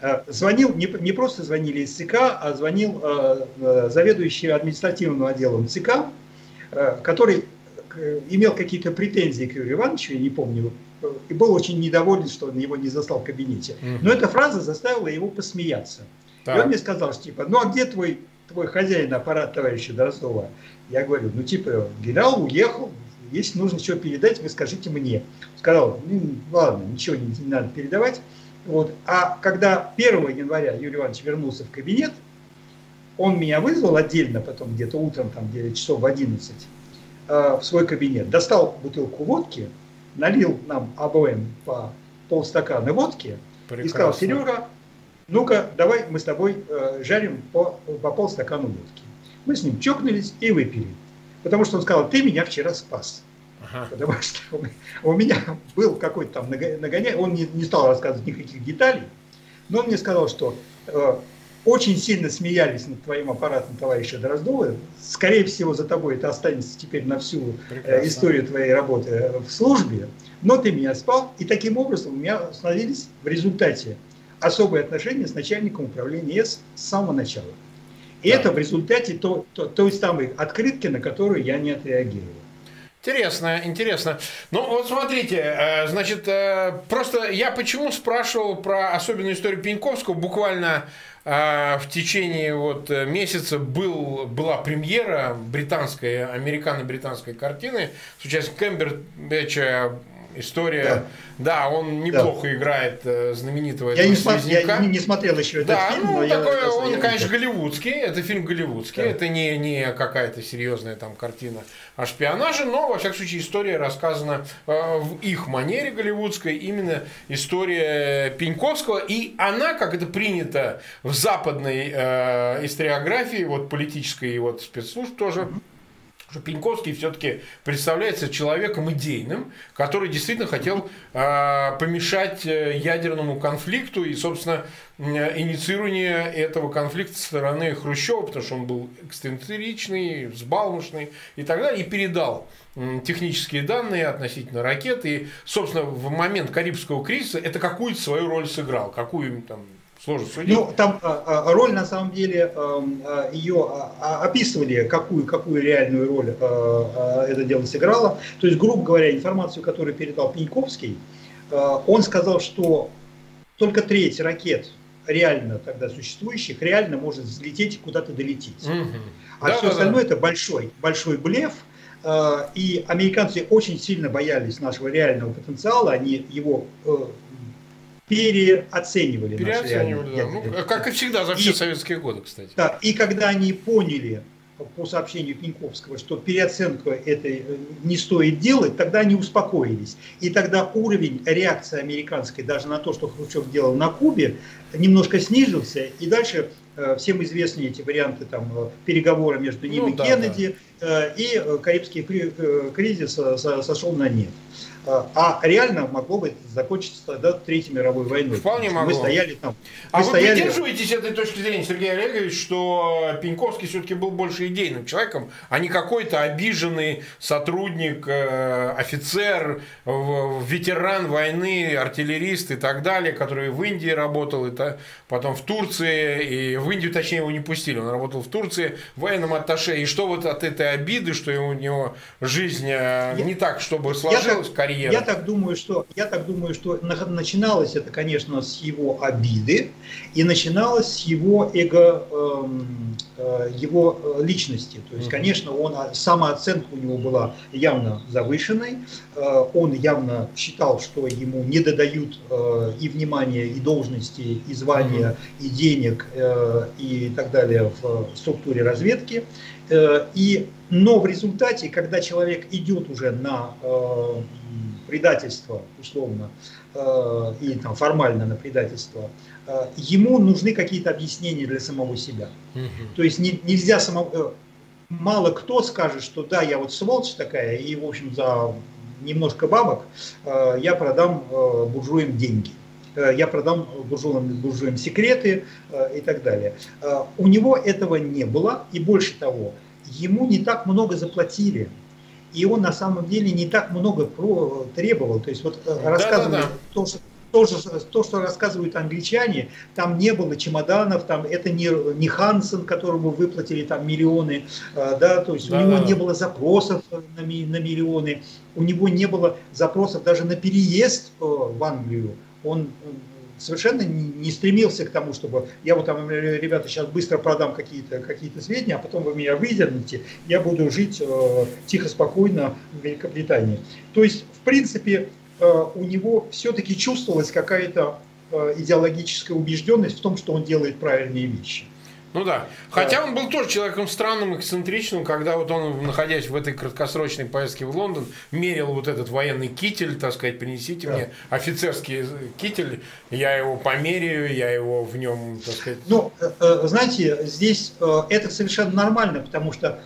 Э, звонил, не, не просто звонили из ЦК, а звонил э, заведующий административным отделом ЦК, э, который имел какие-то претензии к Юрию Ивановичу, я не помню, и был очень недоволен, что он его не застал в кабинете. Но эта фраза заставила его посмеяться. Так. И он мне сказал, что типа, ну а где твой, твой хозяин аппарат товарища Дроздова? Я говорю, ну типа, генерал уехал, если нужно что передать, вы скажите мне. Сказал, ну, ладно, ничего не, не надо передавать. Вот. А когда 1 января Юрий Иванович вернулся в кабинет, он меня вызвал отдельно, потом где-то утром, там, где часов в 11, э, в свой кабинет, достал бутылку водки, налил нам обоим по полстакана водки Прекрасно. и сказал, Серега, ну-ка, давай мы с тобой э, жарим по, по полстакану водки. Мы с ним чокнулись и выпили. Потому что он сказал, ты меня вчера спас. Ага. Потому что у меня был какой-то там нагоняй, он не, не стал рассказывать никаких деталей, но он мне сказал, что э, очень сильно смеялись над твоим аппаратом товарища Дроздова. Скорее всего, за тобой это останется теперь на всю э, историю твоей работы в службе. Но ты меня спал, и таким образом у меня установились в результате особые отношения с начальником управления С с самого начала. И да. это в результате то, то, той самой открытки, на которую я не отреагировал. Интересно, интересно. Ну, вот смотрите, э, значит, э, просто я почему спрашивал про особенную историю Пеньковского, буквально э, в течение вот месяца был, была премьера британской, американо-британской картины с участием Кэмбербэтча, история да. Да, он неплохо да. играет э, знаменитого я не, я не, не смотрел еще этот да, фильм. Ну, такой, я, он, я конечно, не... голливудский. Это фильм голливудский. Да. Это не, не какая-то серьезная там картина о шпионаже, но, во всяком случае, история рассказана э, в их манере голливудской. Именно история Пеньковского. И она, как это принято в западной э, историографии, вот политической и вот спецслужб тоже, mm-hmm что Пеньковский все-таки представляется человеком идейным, который действительно хотел э, помешать э, ядерному конфликту и, собственно, инициирование этого конфликта со стороны Хрущева, потому что он был эксцентричный, взбалмошный и так далее, и передал технические данные относительно ракет. И, собственно, в момент Карибского кризиса это какую-то свою роль сыграл, какую там Сложно судить. Ну, там а, а, роль, на самом деле, а, ее описывали, какую, какую реальную роль а, это дело сыграло. То есть, грубо говоря, информацию, которую передал Пеньковский, а, он сказал, что только треть ракет реально тогда существующих реально может взлететь и куда-то долететь. Угу. А да, все да, остальное да. это большой, большой блеф. И американцы очень сильно боялись нашего реального потенциала, они его э, переоценивали. Переоценивали, да. Ну, как и всегда за все и, советские годы, кстати. Да, и когда они поняли по сообщению Пеньковского, что переоценку этой э, не стоит делать, тогда они успокоились. И тогда уровень реакции американской даже на то, что Хрущев делал на Кубе, немножко снизился. И дальше э, всем известны эти варианты там, э, переговора между ним ну, и да, Кеннеди, да. и Карибский кризис сошел на нет. А, а реально могло бы закончиться тогда Третьей мировой войной. Вполне могло. Мы стояли там. А вы стояли... придерживаетесь этой точки зрения, Сергей Олегович, что Пеньковский все-таки был больше идейным человеком, а не какой-то обиженный сотрудник, э, офицер, ветеран войны, артиллерист и так далее, который в Индии работал, и потом в Турции, и в Индию, точнее, его не пустили, он работал в Турции военным атташе. И что вот от этой обиды, что у него жизнь э, не так, чтобы сложилась, карьера. Я так думаю, что, я так думаю, что начиналось это, конечно, с его обиды и начиналось с его эго, эм, э, его э, личности. То есть, конечно, он, а, самооценка у него была явно завышенной. Э, он явно считал, что ему не додают э, и внимания, и должности, и звания, и денег, э, и так далее в структуре разведки. Э, и, но в результате, когда человек идет уже на э, предательство, условно, э, или там формально на предательство, э, ему нужны какие-то объяснения для самого себя. Угу. То есть не, нельзя самого... Э, мало кто скажет, что да, я вот сволочь такая, и, в общем, за немножко бабок э, я продам э, буржуям деньги. я продам буржуям, буржуям секреты и так далее. У него этого не было, и больше того, ему не так много заплатили и он на самом деле не так много требовал. То есть вот да, рассказывали да, да. то, что то, же, то, что рассказывают англичане, там не было чемоданов, там это не, не Хансен, которому выплатили там миллионы, э, да, то есть да, у него да. не было запросов на, на миллионы, у него не было запросов даже на переезд э, в Англию. Он э, совершенно не стремился к тому, чтобы я вот там, ребята, сейчас быстро продам какие-то какие сведения, а потом вы меня выдернете, я буду жить э, тихо, спокойно в Великобритании. То есть, в принципе, Э, у него все-таки чувствовалась какая-то э, идеологическая убежденность в том, что он делает правильные вещи. Ну да. Хотя он был тоже человеком странным, эксцентричным, когда вот он, находясь в этой краткосрочной поездке в Лондон, мерил вот этот военный китель, так сказать, принесите да. мне офицерский китель, я его померяю, я его в нем, так сказать... Ну, э, знаете, здесь это совершенно нормально, потому что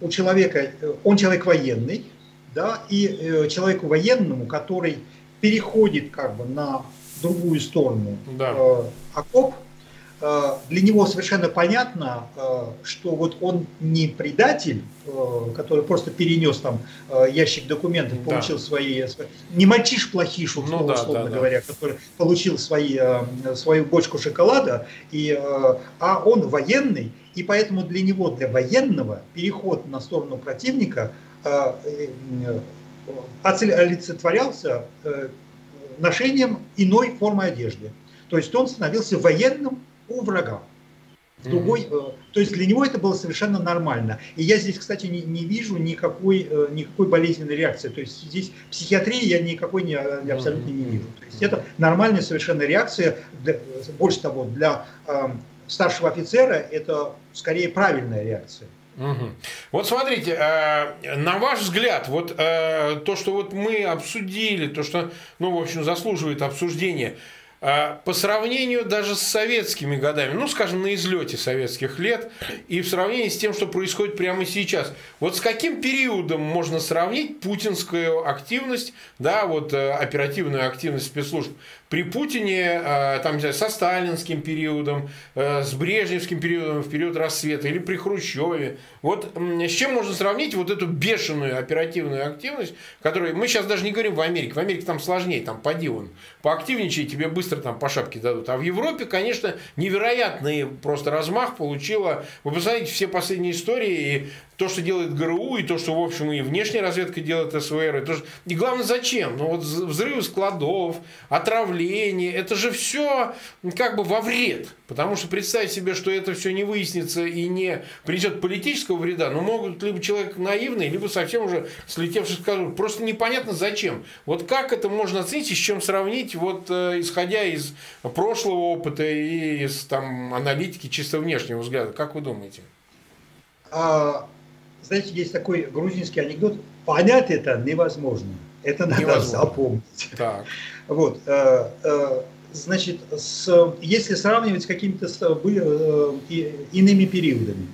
у человека, он человек военный, да, и э, человеку военному, который переходит как бы на другую сторону да. э, окоп, э, для него совершенно понятно, э, что вот он не предатель, э, который просто перенес там э, ящик документов, да. получил свои, свои, не мальчиш плохиш, условно, ну, да, условно да, говоря, да. который получил свои, э, свою бочку шоколада, и, э, а он военный, и поэтому для него, для военного, переход на сторону противника – Э, э, олицетворялся э, ношением иной формы одежды. То есть он становился военным у врага. Другой, mm-hmm. то есть для него это было совершенно нормально. И я здесь, кстати, не, не вижу никакой, никакой болезненной реакции. То есть здесь психиатрии я никакой не, абсолютно не вижу. То есть это нормальная совершенно реакция. Для, больше того, для э, старшего офицера это скорее правильная реакция. Угу. Вот смотрите, э, на ваш взгляд, вот э, то, что вот мы обсудили, то, что, ну, в общем, заслуживает обсуждения, э, по сравнению даже с советскими годами, ну, скажем, на излете советских лет, и в сравнении с тем, что происходит прямо сейчас, вот с каким периодом можно сравнить путинскую активность, да, вот оперативную активность спецслужб при Путине, э, там, не со сталинским периодом, э, с брежневским периодом, в период рассвета, или при Хрущеве. Вот с чем можно сравнить вот эту бешеную оперативную активность, которую мы сейчас даже не говорим в Америке. В Америке там сложнее, там поди он, поактивничай, тебе быстро там по шапке дадут. А в Европе, конечно, невероятный просто размах получила. Вы посмотрите все последние истории, и то, что делает ГРУ, и то, что, в общем, и внешняя разведка делает СВР. И, то, и главное, зачем? Ну, вот взрывы складов, отравление, это же все как бы во вред. Потому что представить себе, что это все не выяснится и не принесет политического вреда, ну, могут либо человек наивный, либо совсем уже слетевший с. Просто непонятно зачем. Вот как это можно оценить и с чем сравнить, вот э, исходя из прошлого опыта и из там, аналитики чисто внешнего взгляда. Как вы думаете? А знаете, есть такой грузинский анекдот. Понять это невозможно. Это надо невозможно. запомнить. Так. Вот. Э, э, значит, с, если сравнивать с какими-то э, иными периодами,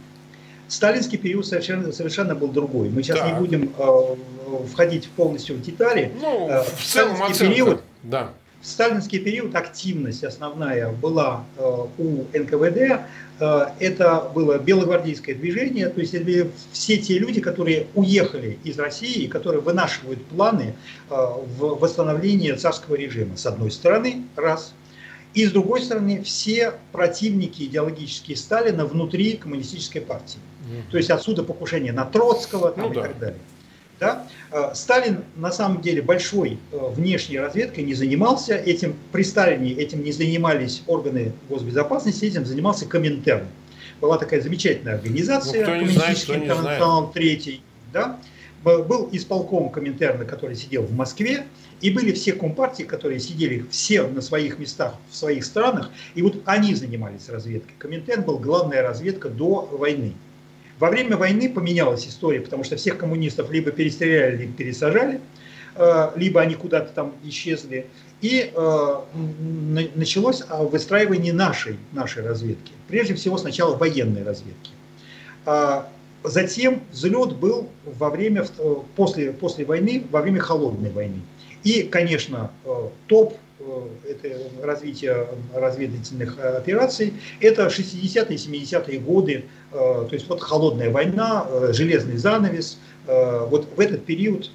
сталинский период совершенно, совершенно был другой. Мы сейчас так. не будем входить полностью в детали. Ну, в целом сталинский период, да. В сталинский период активность основная была у НКВД Э, это было белогвардейское движение, то есть это все те люди, которые уехали из России, которые вынашивают планы э, в восстановлении царского режима, с одной стороны, раз. И с другой стороны, все противники идеологические Сталина внутри коммунистической партии. То есть отсюда покушение на Троцкого там, ну, и да. так далее. Да? Э, Сталин на самом деле большой э, внешней разведкой не занимался. Этим при Сталине этим не занимались органы госбезопасности, этим занимался Коминтерн. Была такая замечательная организация, ну, Коммунистический интернационал третий. Да? Был исполком Коминтерна, который сидел в Москве, и были все компартии, которые сидели все на своих местах в своих странах, и вот они занимались разведкой. Коминтерн был главная разведка до войны. Во время войны поменялась история, потому что всех коммунистов либо перестреляли, либо пересажали, э, либо они куда-то там исчезли. И э, началось выстраивание нашей, нашей разведки. Прежде всего сначала военной разведки. А затем взлет был во время, после, после войны, во время холодной войны. И, конечно, э, топ это развитие разведывательных операций, это 60-е, 70-е годы, то есть вот холодная война, железный занавес, вот в этот период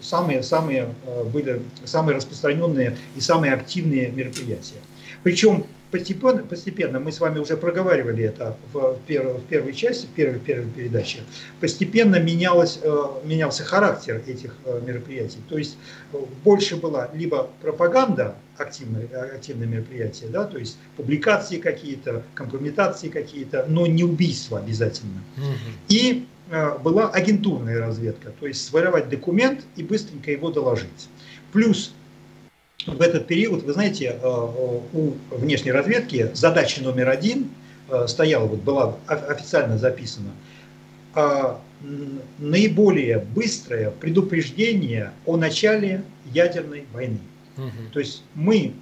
самые, самые были самые распространенные и самые активные мероприятия. Причем постепенно, постепенно, мы с вами уже проговаривали это в, первой, в первой части, в первой, первой передаче, постепенно менялось, э, менялся характер этих э, мероприятий. То есть э, больше была либо пропаганда, активное, активное мероприятие, да, то есть публикации какие-то, компрометации какие-то, но не убийства обязательно. И была агентурная разведка, то есть своровать документ и быстренько его доложить. Плюс в этот период, вы знаете, э, у внешней разведки задача номер один э, стояла, вот была официально записана, э, наиболее быстрое предупреждение о начале ядерной войны. Угу. То есть мы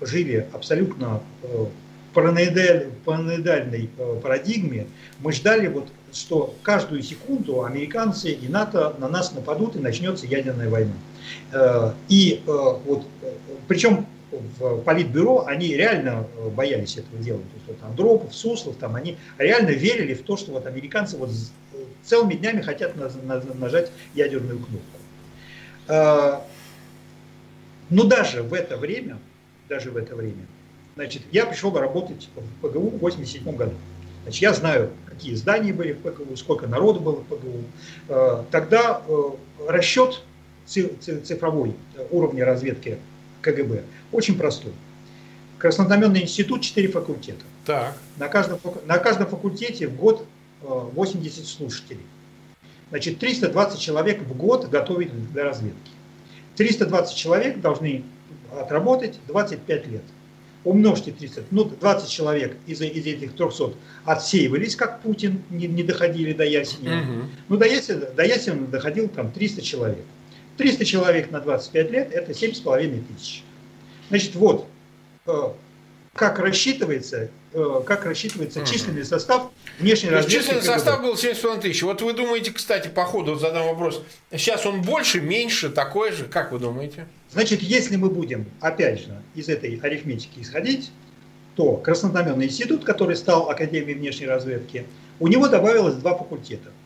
жили абсолютно в параноидальной парадигме, мы ждали вот что каждую секунду американцы и НАТО на нас нападут и начнется ядерная война. Э, и э, вот, э, причем в Политбюро они реально боялись этого делать. То есть вот Андропов, Суслов, там они реально верили в то, что вот американцы вот целыми днями хотят нажать ядерную кнопку. Но даже в это время, даже в это время, значит, я пришел работать в ПГУ в 87 году. Значит, я знаю, какие здания были в ПГУ, сколько народу было в ПГУ. Тогда расчет цифровой э, уровня разведки КГБ очень простой. Краснознаменный институт, 4 факультета. Так. На, каждом, на каждом факультете в год 80 э, слушателей. Значит, 320 человек в год готовить для разведки. 320 человек должны отработать 25 лет. Умножьте 30, ну 20 человек из, из этих 300 отсеивались, как Путин, не, не доходили до Ясенева. Угу. Ну до Ясенева, до Ясенева доходил там 300 человек. 300 человек на 25 лет – это 7,5 тысяч. Значит, вот э, как рассчитывается, э, как рассчитывается угу. численный состав внешней разведки. Численный состав был 7,5 тысяч. Вот вы думаете, кстати, по ходу задам вопрос, сейчас он больше, меньше, такой же? Как вы думаете? Значит, если мы будем, опять же, из этой арифметики исходить, то Краснознаменный институт, который стал Академией внешней разведки, у него добавилось два факультета –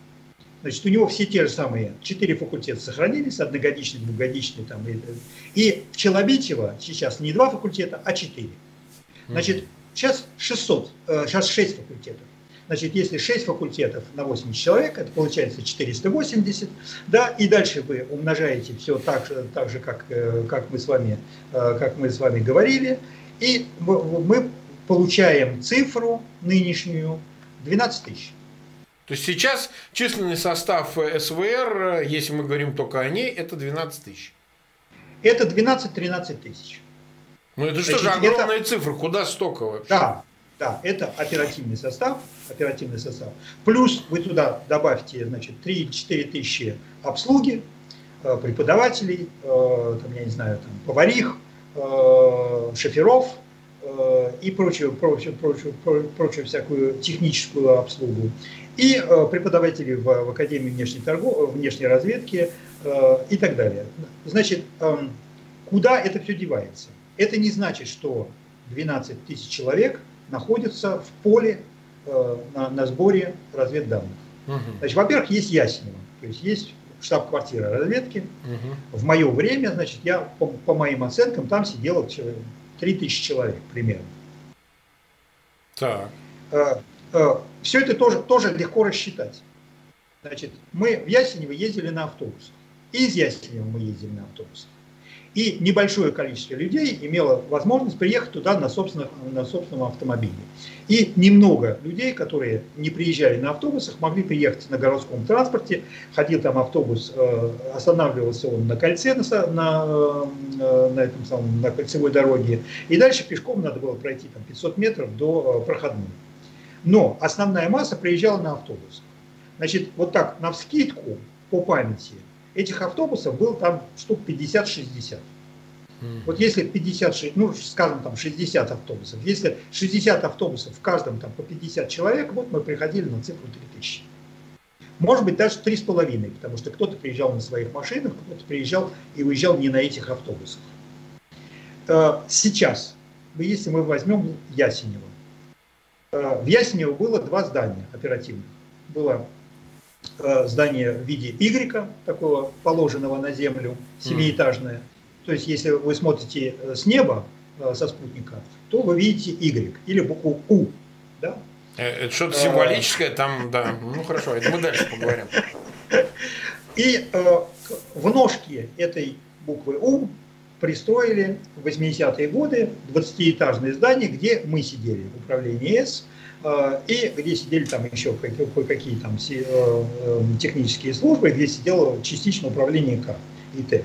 Значит, у него все те же самые четыре факультета сохранились, одногодичный, двухгодичный. Там, и, и в Челобитьево сейчас не два факультета, а четыре. Значит, сейчас 600, сейчас 6 факультетов. Значит, если 6 факультетов на 80 человек, это получается 480, да, и дальше вы умножаете все так же, так же как, э, как, мы с вами, э, как мы с вами говорили, и мы получаем цифру нынешнюю 12 тысяч. То есть сейчас численный состав э, СВР, э, если мы говорим только о ней, это 12 тысяч. Это 12-13 тысяч. Ну это что же огромная это... цифра, куда столько вообще? Да, да, это оперативный состав, оперативный состав. Плюс вы туда добавьте, значит, 3-4 тысячи обслуги, э, преподавателей, там, я не знаю, там, поварих, шоферов и прочую, прочую, прочую, прочую всякую техническую обслугу и э, преподаватели в, в Академии внешней, торгов, внешней разведки э, и так далее. Значит, эм, куда это все девается? Это не значит, что 12 тысяч человек находятся в поле э, на, на сборе разведданных. Угу. Значит, во-первых, есть Ясенево, то есть есть штаб-квартира разведки. Угу. В мое время, значит, я, по, по моим оценкам, там сидело 3 тысячи человек примерно. Так. Э, все это тоже, тоже легко рассчитать. Значит, мы в Ясенево ездили на автобусах. Из Ясенева мы ездили на автобусах. И небольшое количество людей имело возможность приехать туда на собственном, на собственном автомобиле. И немного людей, которые не приезжали на автобусах, могли приехать на городском транспорте. Ходил там автобус, э, останавливался он на кольце, на, на, э, на, этом самом, на кольцевой дороге. И дальше пешком надо было пройти там, 500 метров до проходной. Но основная масса приезжала на автобусах. Значит, вот так, на вскидку, по памяти, этих автобусов было там штук 50-60. Вот если 50, ну, скажем, там 60 автобусов, если 60 автобусов, в каждом там по 50 человек, вот мы приходили на цифру 3000. Может быть, даже 3,5, потому что кто-то приезжал на своих машинах, кто-то приезжал и уезжал не на этих автобусах. Сейчас, если мы возьмем Ясенево, в Ясенево было два здания оперативных. Было здание в виде Y, такого положенного на землю, семиэтажное. То есть, если вы смотрите с неба, со спутника, то вы видите Y или букву У. Да? Это что-то символическое там, да. Ну хорошо, это мы дальше поговорим. И э, в ножке этой буквы У пристроили в 80-е годы 20-этажное здание, где мы сидели в управлении С, э, и где сидели там еще кое-какие там э, э, технические службы, где сидело частично управление К и Т.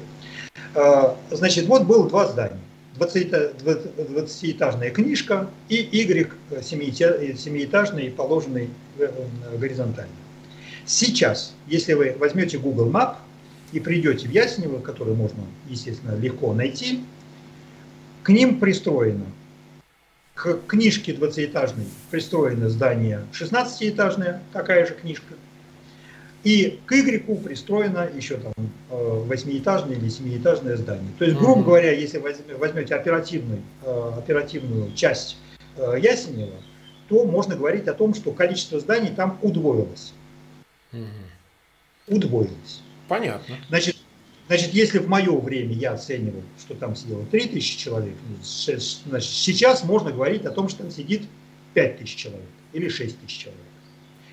Э, значит, вот было два здания. 20-этажная книжка и Y семиэтажный, положенный горизонтально. Сейчас, если вы возьмете Google Map и придете в Яснево, который можно, естественно, легко найти, к ним пристроено, к книжке 20-этажной пристроено здание 16-этажное, такая же книжка, и к Y пристроено еще там э, восьмиэтажное или семиэтажное здание. То есть, грубо говоря, если возьмете оперативную, э, оперативную часть э, Ясенева, то можно говорить о том, что количество зданий там удвоилось. Удвоилось. Понятно. Значит, значит, если в мое время я оценивал, что там сидело 3000 человек, значит, сейчас можно говорить о том, что там сидит 5000 человек или 6000 человек.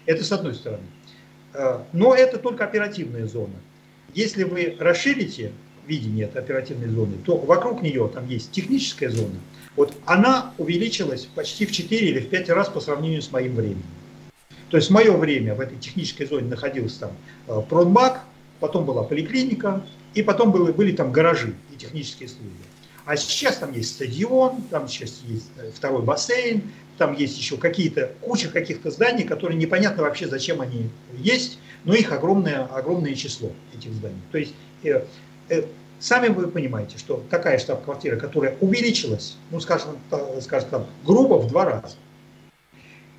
Это с одной стороны. Э, но это только оперативная зона. Если вы расширите видение этой оперативной зоны, то вокруг нее там есть техническая зона. Вот она увеличилась почти в 4 или в 5 раз по сравнению с моим временем. То есть в мое время в этой технической зоне находился там э, промбак, потом была поликлиника, и потом были, были там гаражи и технические службы. А сейчас там есть стадион, там сейчас есть э, второй бассейн, там есть еще какие-то, куча каких-то зданий, которые непонятно вообще, зачем они есть, но их огромное, огромное число, этих зданий. То есть, э, э, сами вы понимаете, что такая штаб-квартира, которая увеличилась, ну, скажем, скажем там, грубо в два раза.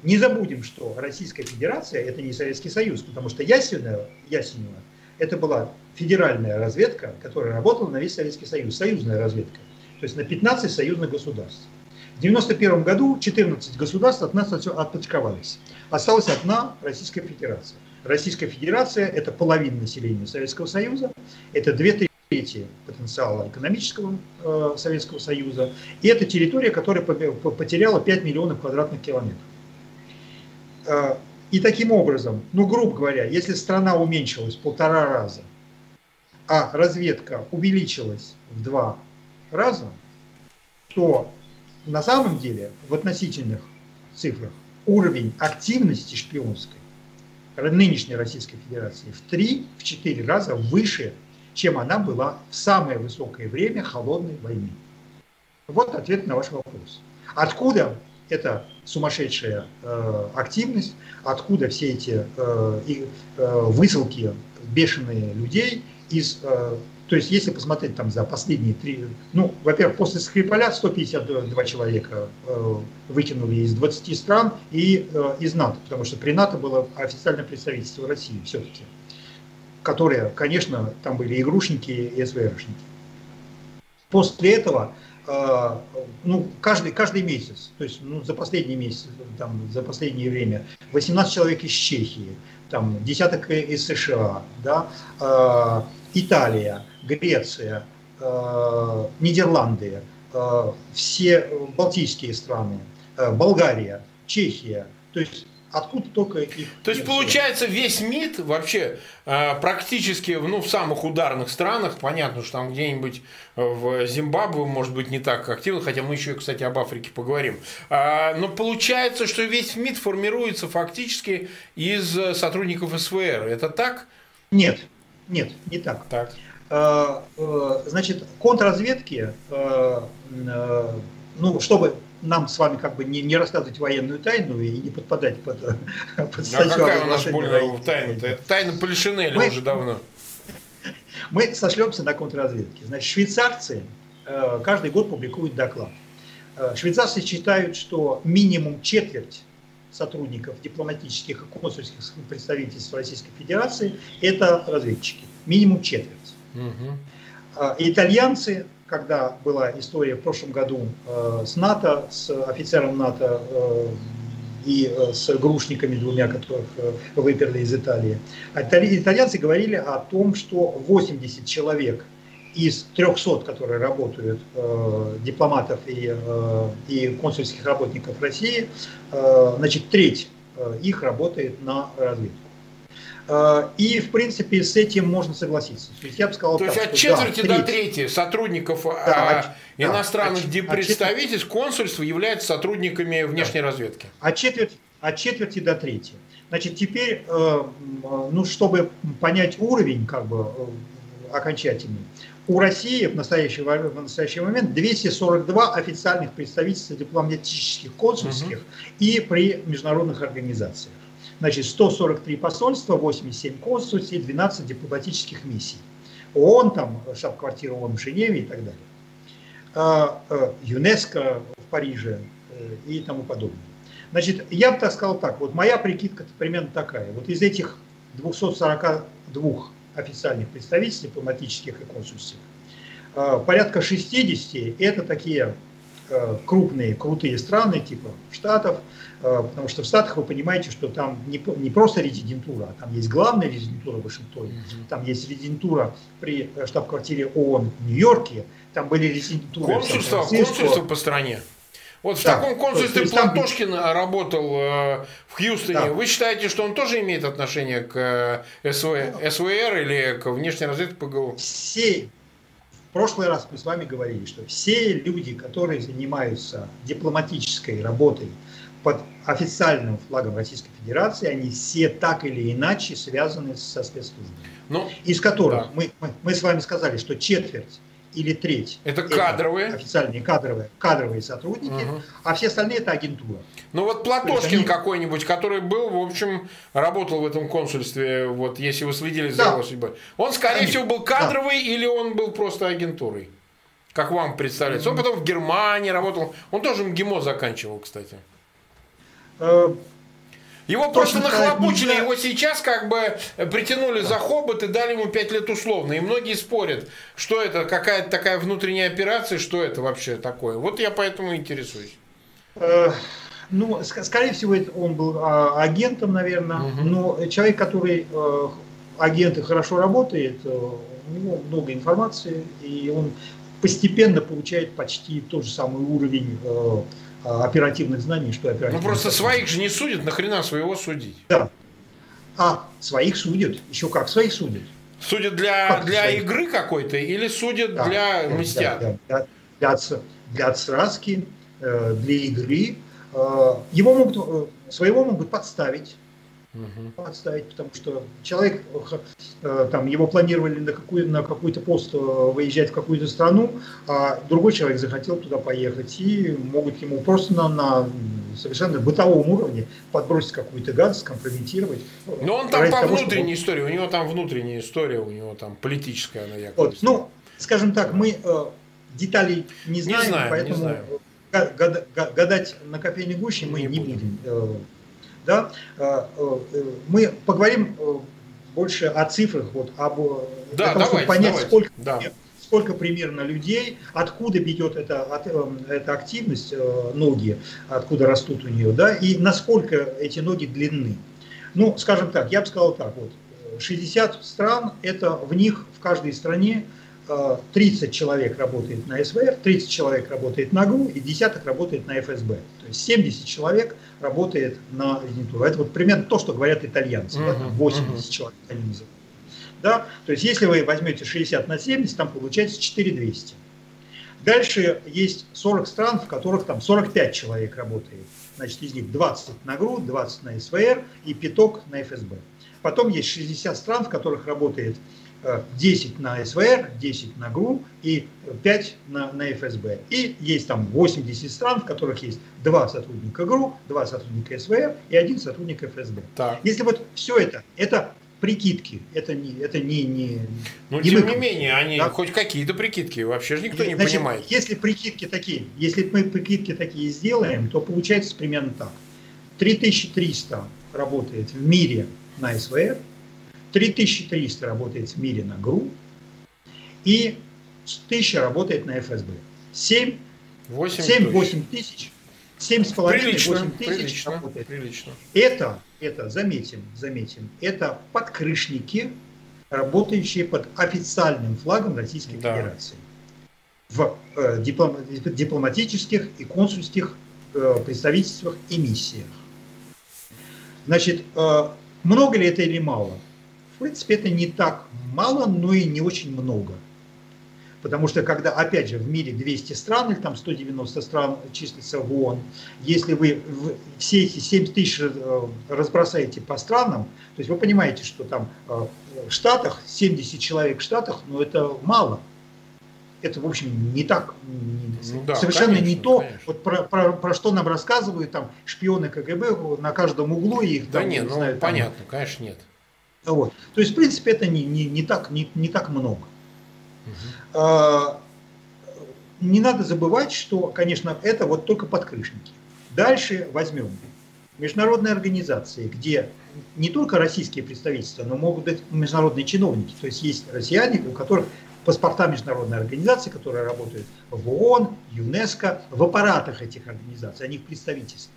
Не забудем, что Российская Федерация – это не Советский Союз, потому что Ясенева, Ясенева это была федеральная разведка, которая работала на весь Советский Союз, союзная разведка, то есть на 15 союзных государств. В 1991 году 14 государств от нас отпочковались. Осталась одна Российская Федерация. Российская Федерация – это половина населения Советского Союза, это две трети потенциала экономического э, Советского Союза, и это территория, которая потеряла 5 миллионов квадратных километров. И таким образом, ну, грубо говоря, если страна уменьшилась в полтора раза, а разведка увеличилась в два раза, то на самом деле в относительных цифрах уровень активности шпионской нынешней Российской Федерации в 3-4 раза выше, чем она была в самое высокое время холодной войны. Вот ответ на ваш вопрос. Откуда эта сумасшедшая э, активность, откуда все эти э, э, высылки бешеные людей из э, то есть, если посмотреть там за последние три... Ну, во-первых, после Скрипаля 152 человека э, выкинули из 20 стран и э, из НАТО, потому что при НАТО было официальное представительство России все-таки, которые, конечно, там были игрушники и СВРшники. После этого ну, каждый, каждый месяц, то есть ну, за последний месяц, там, за последнее время, 18 человек из Чехии, там, десяток из США, да, э, Италия, Греция, э, Нидерланды, э, все балтийские страны, э, Болгария, Чехия. То есть откуда только их... То есть, получается, весь МИД вообще практически ну, в самых ударных странах, понятно, что там где-нибудь в Зимбабве, может быть, не так активно, хотя мы еще, кстати, об Африке поговорим. Но получается, что весь МИД формируется фактически из сотрудников СВР. Это так? Нет, нет, не так. Так. Э, э, значит, контрразведки, э, ну, чтобы нам с вами как бы не, не рассказывать военную тайну и не подпадать под, под статью. А какая у нас более тайна-то? Это тайна Полишинеля мы, уже давно. Мы сошлемся на контрразведки. Значит, швейцарцы каждый год публикуют доклад. Швейцарцы считают, что минимум четверть сотрудников дипломатических и консульских представительств Российской Федерации – это разведчики. Минимум четверть. Угу. Итальянцы когда была история в прошлом году э, с НАТО, с офицером НАТО э, и э, с грушниками двумя, которых э, выперли из Италии, итальянцы говорили о том, что 80 человек из 300, которые работают, э, дипломатов и, э, и консульских работников России, э, значит, треть э, их работает на разведку. Э, и, в принципе, с этим можно согласиться. То есть я бы сказал То так, есть от четверти да, до трети сотрудников да, а, иностранных да, представительств консульства являются сотрудниками внешней да. разведки. От четверти, от четверти до трети. Значит, теперь, э, ну, чтобы понять уровень, как бы, э, окончательный, у России в настоящий, в настоящий момент 242 официальных представительства дипломатических, консульских угу. и при международных организациях. Значит, 143 посольства, 87 консульств и 12 дипломатических миссий. ООН, там, штаб-квартира ООН в Женеве и так далее. А, а, ЮНЕСКО в Париже э, и тому подобное. Значит, я бы так сказал так, вот моя прикидка примерно такая. Вот из этих 242 официальных представительств дипломатических и консульских, а, порядка 60 это такие Э, крупные, крутые страны, типа Штатов, э, потому что в Штатах вы понимаете, что там не, не просто резидентура, а там есть главная резидентура в Вашингтоне, там есть резидентура при э, штаб-квартире ООН в Нью-Йорке, там были резидентуры консульства, консульства по стране. Вот в да. таком консульстве есть, Платошкин там... работал э, в Хьюстоне. Да. Вы считаете, что он тоже имеет отношение к э, СВ, СВР или к внешней разведке ПГУ? Все, в прошлый раз мы с вами говорили, что все люди, которые занимаются дипломатической работой под официальным флагом Российской Федерации, они все так или иначе связаны со спецслужбами. Ну, из которых да. мы, мы, мы с вами сказали, что четверть или треть. Это кадровые? Это официальные кадровые, кадровые сотрудники, угу. а все остальные это агентура. Ну вот Платошкин они... какой-нибудь, который был, в общем, работал в этом консульстве, вот если вы следили за да. его судьбой. Он, скорее Конечно. всего, был кадровый да. или он был просто агентурой? Как вам представляется? Он потом в Германии работал. Он тоже МГИМО заканчивал, кстати. Э, его просто нахлобучили, его сейчас как бы притянули за хобот и дали ему 5 лет условно. И многие спорят, что это, какая-то такая внутренняя операция, что это вообще такое. Вот я поэтому интересуюсь. Э, ну, скорее всего, он был а, агентом, наверное, угу. но человек, который э, агент и хорошо работает, э, у него много информации, и он постепенно получает почти тот же самый уровень оперативных знаний, что оперативных. Ну просто своих же не судят, нахрена своего судить? Да. А своих судят, еще как своих судят. Судят для, как для своих? игры какой-то или судят да, для да, мстят? Да, да, для, для, для отсразки, э, для игры. Э, его могут, э, своего могут подставить угу. подставить, потому что человек, э, там, его планировали на, какую, на какой-то пост э, выезжать в какую-то страну, а другой человек захотел туда поехать, и могут ему просто на, на совершенно бытовом уровне подбросить какую-то гадость, компрометировать. Но он там по того, внутренней чтобы... истории, у него там внутренняя история, у него там политическая она якобы. Вот, ну, скажем так, мы э, деталей не знаем, не знаем поэтому не знаем. гадать на кофейной гуще мы не, не будем. будем да, э, э, мы поговорим э, больше о цифрах, вот, об, да, того, давайте, чтобы понять, давайте. сколько, да. сколько примерно людей, откуда идет эта, эта активность ноги, откуда растут у нее, да, и насколько эти ноги длинны. Ну, скажем так, я бы сказал так, вот, 60 стран, это в них, в каждой стране 30 человек работает на СВР, 30 человек работает на ГУ и десяток работает на ФСБ. То есть 70 человек работает на резидентуру. Это вот примерно то, что говорят итальянцы. Uh-huh, да, 80 uh-huh. человек они называют. Да? То есть если вы возьмете 60 на 70, там получается 4200. Дальше есть 40 стран, в которых там 45 человек работает. Значит, из них 20 на ГРУ, 20 на СВР и пяток на ФСБ. Потом есть 60 стран, в которых работает 10 на СВР, 10 на ГРУ и 5 на, на ФСБ. И есть там 80 стран, в которых есть 2 сотрудника ГРУ, 2 сотрудника СВР и 1 сотрудник ФСБ. Так. Если вот все это, это прикидки, это не, это не, не Но не тем не менее, они да? хоть какие-то прикидки, вообще же никто не Значит, понимает. Если прикидки такие, если мы прикидки такие сделаем, то получается примерно так. 3300 работает в мире на СВР, 3300 работает в мире на ГРУ и тысяч работает на ФСБ. 7, 7-8 тысяч 7,5-8 тысяч прилично, работает. Прилично. Это, это, заметим, заметим, это подкрышники, работающие под официальным флагом Российской да. Федерации в э, диплом, дипломатических и консульских э, представительствах и миссиях. Значит, э, много ли это или мало? В принципе, это не так мало, но и не очень много. Потому что когда, опять же, в мире 200 стран или там 190 стран числится в ООН, если вы все эти 7 тысяч э, разбросаете по странам, то есть вы понимаете, что там э, в Штатах 70 человек в Штатах, но это мало. Это, в общем, не так, ну, да, совершенно конечно, не то, вот про, про, про что нам рассказывают там шпионы КГБ на каждом углу их. Да там, нет, ну знаю, понятно, там, конечно нет. Вот. То есть, в принципе, это не, не, не, так, не, не так много. А, не надо забывать, что, конечно, это вот только подкрышники. Дальше возьмем международные организации, где не только российские представительства, но могут быть международные чиновники. То есть есть россияне, у которых паспорта международной организации, которые работают в ООН, ЮНЕСКО, в аппаратах этих организаций, а не в представительствах,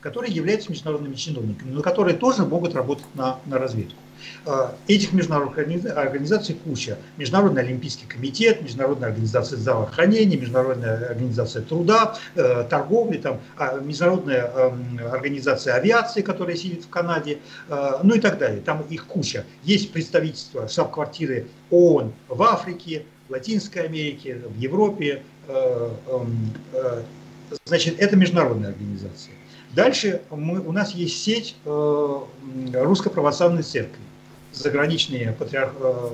которые являются международными чиновниками, но которые тоже могут работать на, на разведку. Э, этих международных организаций куча. Международный олимпийский комитет, Международная организация здравоохранения, Международная организация труда, э, торговли, там, а, Международная эм, организация авиации, которая сидит в Канаде, э, ну и так далее. Там их куча. Есть представительства штаб-квартиры ООН в Африке, в Латинской Америке, в Европе. Эм, значит, это международная организация. Дальше мы, у нас есть сеть Русской Православной Церкви заграничные патриарх... Э,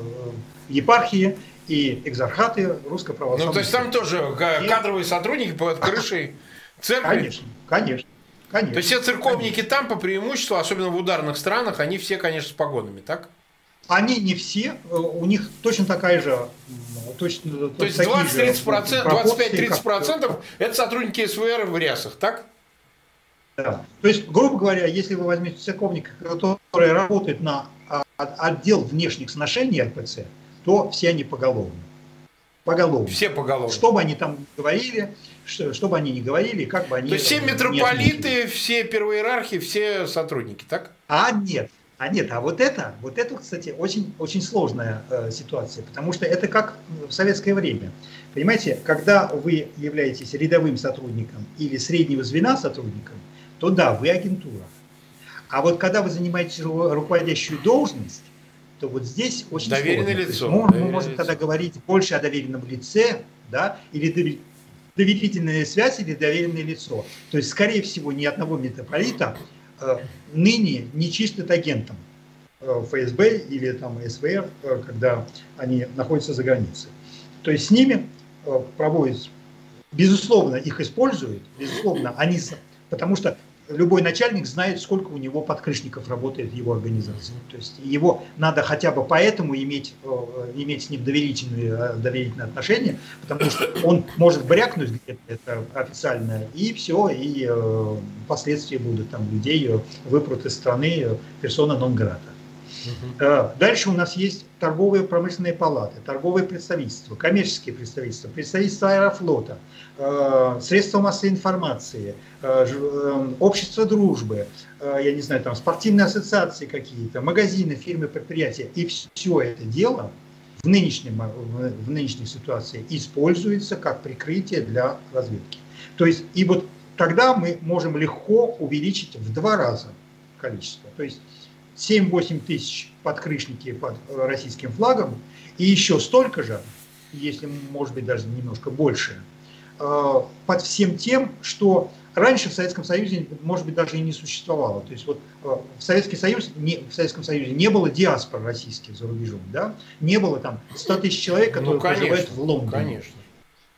епархии и экзархаты Русской Православной Ну, то есть там тоже кадровые сотрудники под крышей церкви? Конечно, конечно. Конечно. То есть все церковники конечно. там по преимуществу, особенно в ударных странах, они все, конечно, с погонами, так? Они не все, э, у них точно такая же... Точно, То есть 25-30% это сотрудники СВР в рясах, так? Да. То есть, грубо говоря, если вы возьмете церковника, который работает на отдел внешних сношений РПЦ, то все они поголовно. Поголовно. Все поголовно. Что бы они там говорили, что, что бы они ни говорили, как бы они... То есть все митрополиты, все первоиерархи, все сотрудники, так? А нет, а нет, а вот это, вот это, кстати, очень, очень сложная э, ситуация, потому что это как в советское время. Понимаете, когда вы являетесь рядовым сотрудником или среднего звена сотрудником, то да, вы агентура. А вот когда вы занимаете руководящую должность, то вот здесь очень доверенное сложно. лицо. Мы, мы можем тогда говорить больше о доверенном лице, да, или доверительная связь или доверенное лицо. То есть, скорее всего, ни одного митрополита э, ныне не чистят агентом э, ФСБ или там СВР, э, когда они находятся за границей. То есть с ними э, проводят, безусловно, их используют, безусловно, они, потому что любой начальник знает, сколько у него подкрышников работает в его организации. То есть его надо хотя бы поэтому иметь, э, иметь с ним доверительные, э, доверительные отношения, потому что он может брякнуть где-то это официально, и все, и э, последствия будут там людей выпрут из страны персона нон-грата. Угу. Дальше у нас есть торговые промышленные палаты, торговые представительства, коммерческие представительства, представительства аэрофлота, э, средства массовой информации, э, общество дружбы, я не знаю, там спортивные ассоциации какие-то, магазины, фирмы, предприятия. И все это дело в, нынешнем, в нынешней ситуации используется как прикрытие для разведки. То есть, и вот тогда мы можем легко увеличить в два раза количество. То есть 7-8 тысяч подкрышники под э, российским флагом, и еще столько же, если, может быть, даже немножко больше, э, под всем тем, что раньше в Советском Союзе, может быть, даже и не существовало. То есть вот э, в, Советский Союз, не, в Советском Союзе не было диаспор российских за рубежом, да? не было там 100 тысяч человек, которые ну, конечно, проживают в Лондоне. Конечно.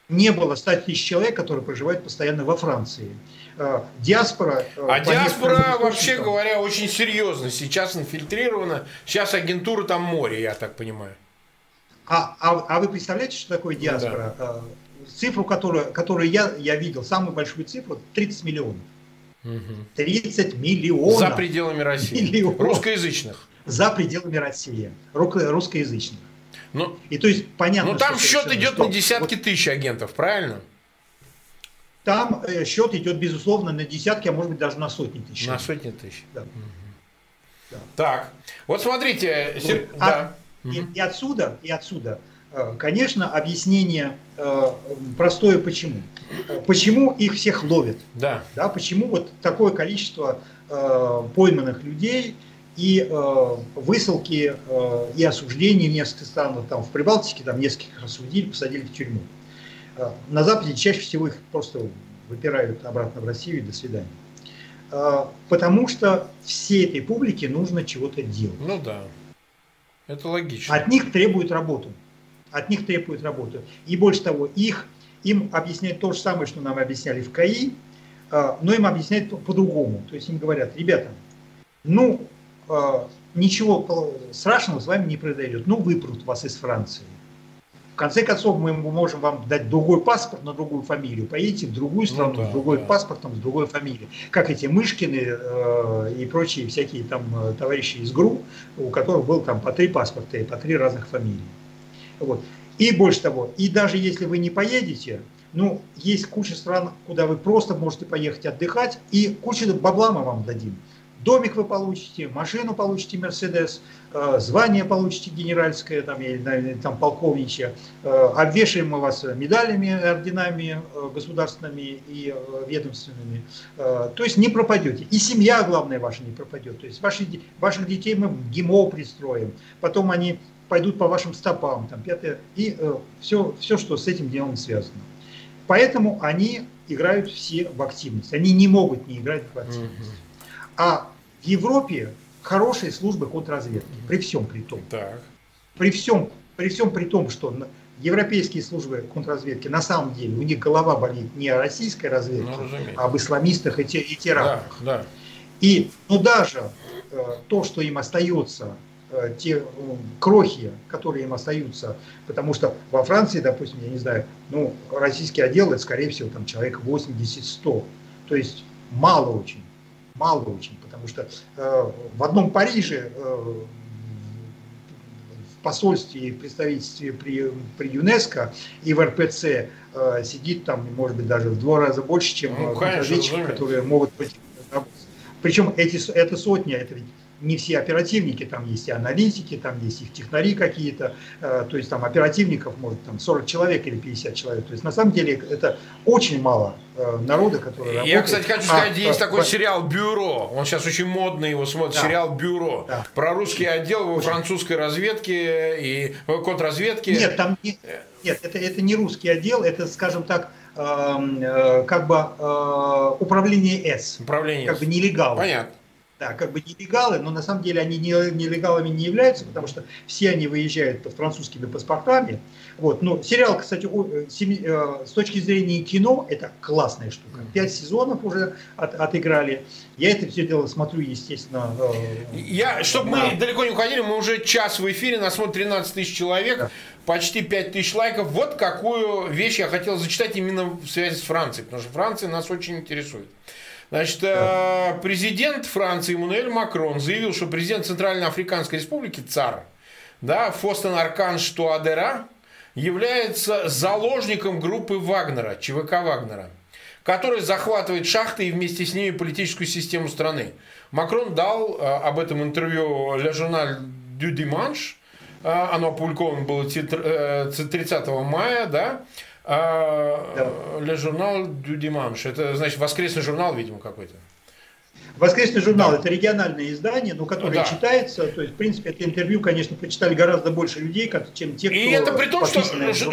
Не было 100 тысяч человек, которые проживают постоянно во Франции. Э, диаспора... Э, а диаспора, вообще говоря, очень серьезно сейчас инфильтрирована. Сейчас агентура там море, я так понимаю. А, а, а вы представляете, что такое диаспора? Да. Цифру, которую, которую я, я видел, самую большую цифру, 30 миллионов. 30 миллионов. За пределами России. Миллионов. Русскоязычных. За пределами России. Русскоязычных. Ну, и то есть понятно. Ну там счет идет что, на десятки вот, тысяч агентов, правильно? Там э, счет идет, безусловно, на десятки, а может быть даже на сотни тысяч. На сотни тысяч. Да. Угу. Да. Так, вот смотрите, вот. Сер... а, да. и, и отсюда, и отсюда, конечно, объяснение э, простое почему. Почему их всех ловят? Да. Да, почему вот такое количество э, пойманных людей и э, высылки э, и осуждения в нескольких странах, там в Прибалтике там нескольких осудили, посадили в тюрьму. Э, на Западе чаще всего их просто выпирают обратно в Россию и до свидания. Э, потому что всей этой публике нужно чего-то делать. Ну да, это логично. От них требуют работу. От них требуют работу. И больше того, их, им объясняют то же самое, что нам объясняли в КАИ, э, но им объясняют по-другому. То есть им говорят, ребята, ну, ничего страшного с вами не произойдет. Ну, выпрут вас из Франции. В конце концов, мы можем вам дать другой паспорт на другую фамилию. Поедете в другую ну страну ну, да, с другой да. паспортом, с другой фамилией. Как эти Мышкины э, и прочие всякие там э, товарищи из ГРУ, у которых был там по три паспорта и по три разных фамилии. Вот. И больше того, и даже если вы не поедете, ну, есть куча стран, куда вы просто можете поехать отдыхать, и куча бабла мы вам дадим. Домик вы получите, машину получите, Мерседес, э, звание получите генеральское, там, или там, полковничье, э, обвешаем мы вас медалями, орденами э, государственными и ведомственными. То есть не пропадете. И семья, главное, ваша не пропадет. То есть ваши, ваших детей мы в ГИМО пристроим. Потом они пойдут по вашим стопам. Там, пятое, и все, все, что с этим делом связано. Поэтому они играют все в активность. Они не могут не играть в активность. А в Европе хорошие службы контрразведки, при всем при том. Так. При всем, при всем при том, что европейские службы контрразведки на самом деле у них голова болит не о российской разведке, ну, а об исламистах и, те, и терактах. Да, да. И, ну даже э, то, что им остается, э, те э, крохи, которые им остаются, потому что во Франции, допустим, я не знаю, ну, российский отдел, это, скорее всего, там человек 80-100, то есть мало очень мало очень, потому что э, в одном Париже э, в посольстве и представительстве при, при ЮНЕСКО и в РПЦ э, сидит там, может быть, даже в два раза больше, чем ну, разведчики, которые могут быть. Причем эти, это сотни, это ведь не все оперативники, там есть и аналитики, там есть их технари какие-то, э, то есть там оперативников может там 40 человек или 50 человек. То есть на самом деле это очень мало э, народа, который Я, работает. кстати, хочу сказать, а, есть а, такой а, сериал «Бюро», он сейчас очень модный, его смотрят, да. сериал «Бюро», да. про русский отдел во французской разведке и контрразведке. Нет, там не, нет, это, это не русский отдел, это, скажем так, эм, э, как бы э, управление С. Управление Как бы нелегал. Понятно да, как бы нелегалы, но на самом деле они нелегалами не являются, потому что все они выезжают под французскими паспортами. Вот. Но сериал, кстати, э, с точки зрения кино, это классная штука. Пять сезонов уже от, отыграли. Я это все дело смотрю, естественно. Э, Я, чтобы на... мы далеко не уходили, мы уже час в эфире, нас смотрит 13 тысяч человек, да. почти 5 тысяч лайков. Вот какую вещь я хотел зачитать именно в связи с Францией, потому что Франция нас очень интересует. Значит, э, президент Франции Эммануэль Макрон заявил, что президент Центральноафриканской республики ЦАР, да, Фостен Арканш Туадера, является заложником группы Вагнера, ЧВК Вагнера, которая захватывает шахты и вместе с ними политическую систему страны. Макрон дал э, об этом интервью Journal du Dimanche, э, оно опубликовано было 30 мая, да, а, да. Le Journal du Dimanche. Это значит воскресный журнал, видимо, какой-то. Воскресный журнал да. это региональное издание, но которое да. читается. То есть, в принципе, это интервью, конечно, прочитали гораздо больше людей, чем те, кто. И это при том, что,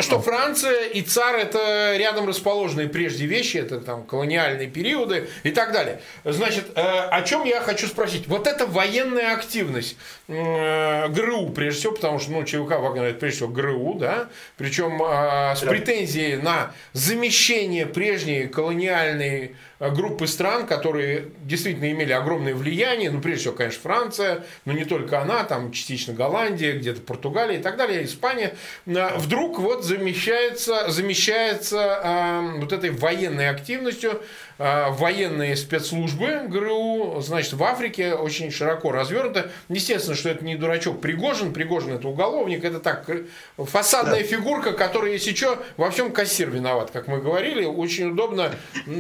что Франция и ЦАР это рядом расположенные прежде вещи, это там колониальные периоды и так далее. Значит, э, о чем я хочу спросить? Вот эта военная активность э, ГРУ, прежде всего, потому что, ну, ЧВК Вагнер это прежде всего ГРУ, да, причем э, с претензией на замещение прежней колониальной группы стран, которые действительно имели огромное влияние, ну, прежде всего, конечно, Франция, но не только она, там частично Голландия, где-то Португалия и так далее, Испания, вдруг вот замещается, замещается э, вот этой военной активностью Э, военные спецслужбы ГРУ, значит, в Африке очень широко развернуто. Естественно, что это не дурачок Пригожин, Пригожин это уголовник, это так, фасадная да. фигурка, которая, если что, во всем кассир виноват, как мы говорили, очень удобно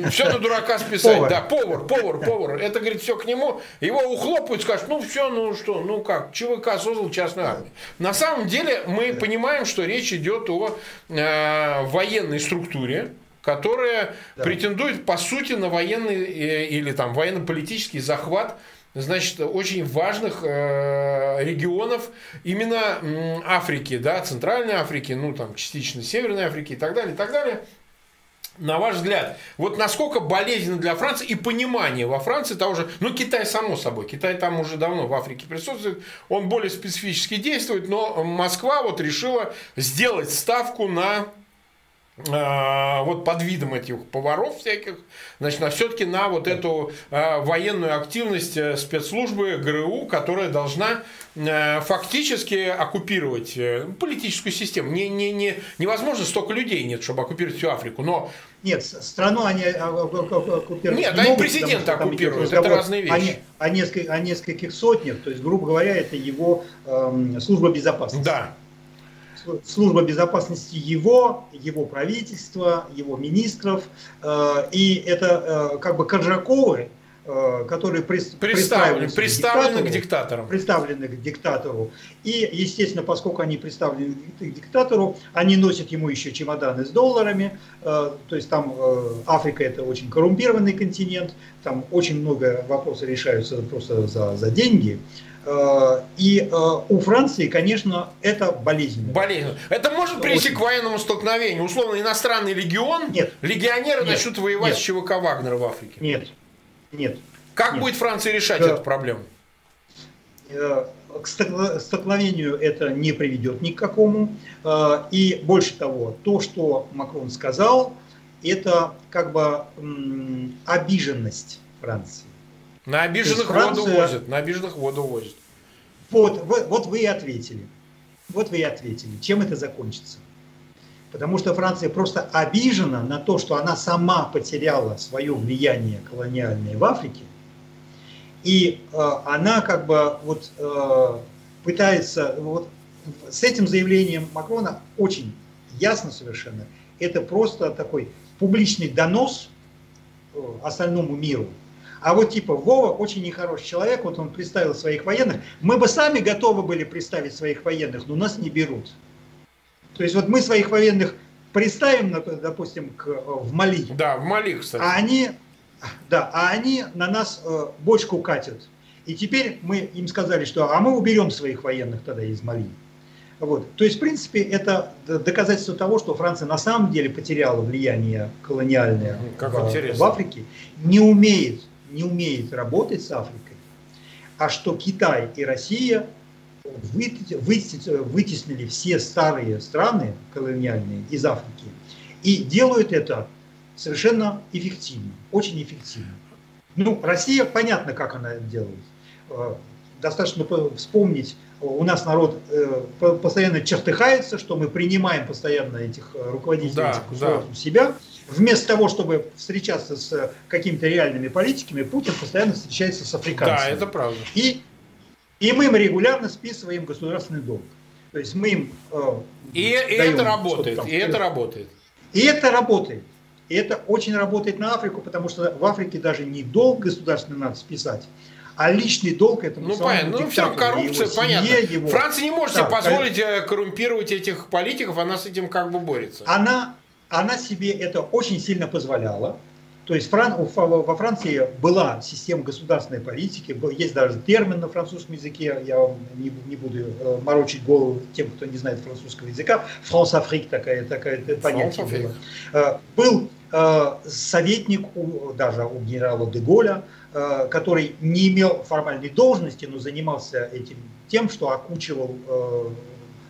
все на дурака списать. Повар. Да, повар, повар, повар. Это, говорит, все к нему, его ухлопают, скажут, ну все, ну что, ну как, ЧВК создал частную армию. На самом деле мы понимаем, что речь идет о э, военной структуре, которая да. претендует по сути на военный э, или там военно-политический захват значит, очень важных э, регионов именно Африки, да, Центральной Африки, ну там частично Северной Африки и так далее, и так далее. На ваш взгляд, вот насколько болезненно для Франции и понимание во Франции того же, ну Китай само собой, Китай там уже давно в Африке присутствует, он более специфически действует, но Москва вот решила сделать ставку на вот под видом этих поваров всяких, значит, на все-таки на вот эту а, военную активность э, спецслужбы ГРУ, которая должна э, фактически оккупировать э, политическую систему. Не, не, не, невозможно столько людей нет, чтобы оккупировать всю Африку, но нет, страну они оккупируют. Нет, они президента оккупируют, это разные вещи. Они, о, нескольких, о нескольких сотнях, то есть, грубо говоря, это его эм, служба безопасности. Да служба безопасности его, его правительства, его министров. Э, и это э, как бы Коржаковы, э, которые представлены, представлены к диктаторам. Представлены к диктатору. И, естественно, поскольку они представлены к диктатору, они носят ему еще чемоданы с долларами. То есть там Африка это очень коррумпированный континент, там очень много вопросов решаются просто за, за деньги. Э, и э, у Франции, конечно, это болезненно. Болезненно. Это может привести Очень. к военному столкновению. Условно, иностранный легион, нет. легионеры нет. начнут воевать нет. с ЧВК Вагнера в Африке. Нет. Нет. Как нет. будет Франция решать да. эту проблему? Э, к столкновению это не приведет ни к какому. И больше того, то, что Макрон сказал, это как бы обиженность Франции. На обиженных Франция... воду возят, на обиженных воду возят. Вот, вот, вот вы и ответили. Вот вы и ответили. Чем это закончится? Потому что Франция просто обижена на то, что она сама потеряла свое влияние колониальное в Африке. И э, она как бы вот э, пытается, вот с этим заявлением Макрона очень ясно совершенно, это просто такой публичный донос э, остальному миру, а вот типа Вова очень нехороший человек, вот он представил своих военных. Мы бы сами готовы были представить своих военных, но нас не берут. То есть вот мы своих военных представим, допустим, к, в Мали. Да, в Мали, кстати. А они, да, а они на нас э, бочку катят. И теперь мы им сказали, что а мы уберем своих военных тогда из Мали. Вот. То есть, в принципе, это доказательство того, что Франция на самом деле потеряла влияние колониальное как в, в Африке, не умеет не умеет работать с Африкой, а что Китай и Россия вытеснили все старые страны колониальные из Африки и делают это совершенно эффективно, очень эффективно. Ну, Россия, понятно, как она это делает. Э, достаточно вспомнить, у нас народ э, постоянно чертыхается, что мы принимаем постоянно этих э, руководителей да, этих да. у себя, Вместо того, чтобы встречаться с какими-то реальными политиками, Путин постоянно встречается с африканцами. Да, это правда. И, и мы им регулярно списываем государственный долг. То есть мы им э, и, и это работает, там, и это работает. И это работает. И это очень работает на Африку, потому что в Африке даже не долг государственный надо списать, а личный долг этому Ну, понятно. Ну, все, коррупция, понятно. Его. Франция не может да, себе позволить э, коррумпировать этих политиков, она с этим как бы борется. Она, она себе это очень сильно позволяла. То есть во Франции была система государственной политики, есть даже термин на французском языке, я вам не, не буду э, морочить голову тем, кто не знает французского языка, франс-африк такая, такая понятие было. Э, был э, советник у, даже у генерала Деголя, который не имел формальной должности, но занимался этим тем, что окучивал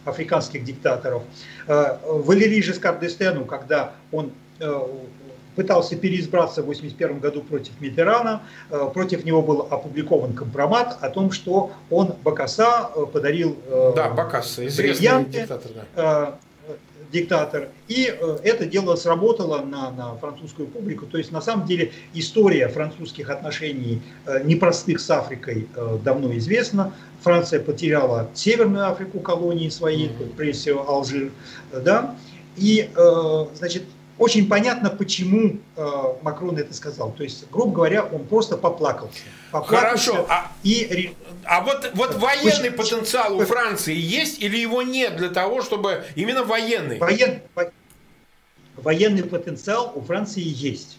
африканских диктаторов. Э, Валерий Жескар Дестену, когда он пытался переизбраться в 1981 году против Митерана. Против него был опубликован компромат о том, что он Бакаса подарил да, Бакаса, известный диктатор. Да диктатор. И э, это дело сработало на, на французскую публику. То есть на самом деле история французских отношений э, непростых с Африкой э, давно известна. Франция потеряла Северную Африку, колонии свои, прежде всего Алжир. Да? И, значит, очень понятно, почему э, Макрон это сказал. То есть, грубо говоря, он просто поплакался. поплакался Хорошо. А, и... а вот, вот военный Очень... потенциал у Франции есть или его нет для того, чтобы именно военный? Воен... Военный потенциал у Франции есть.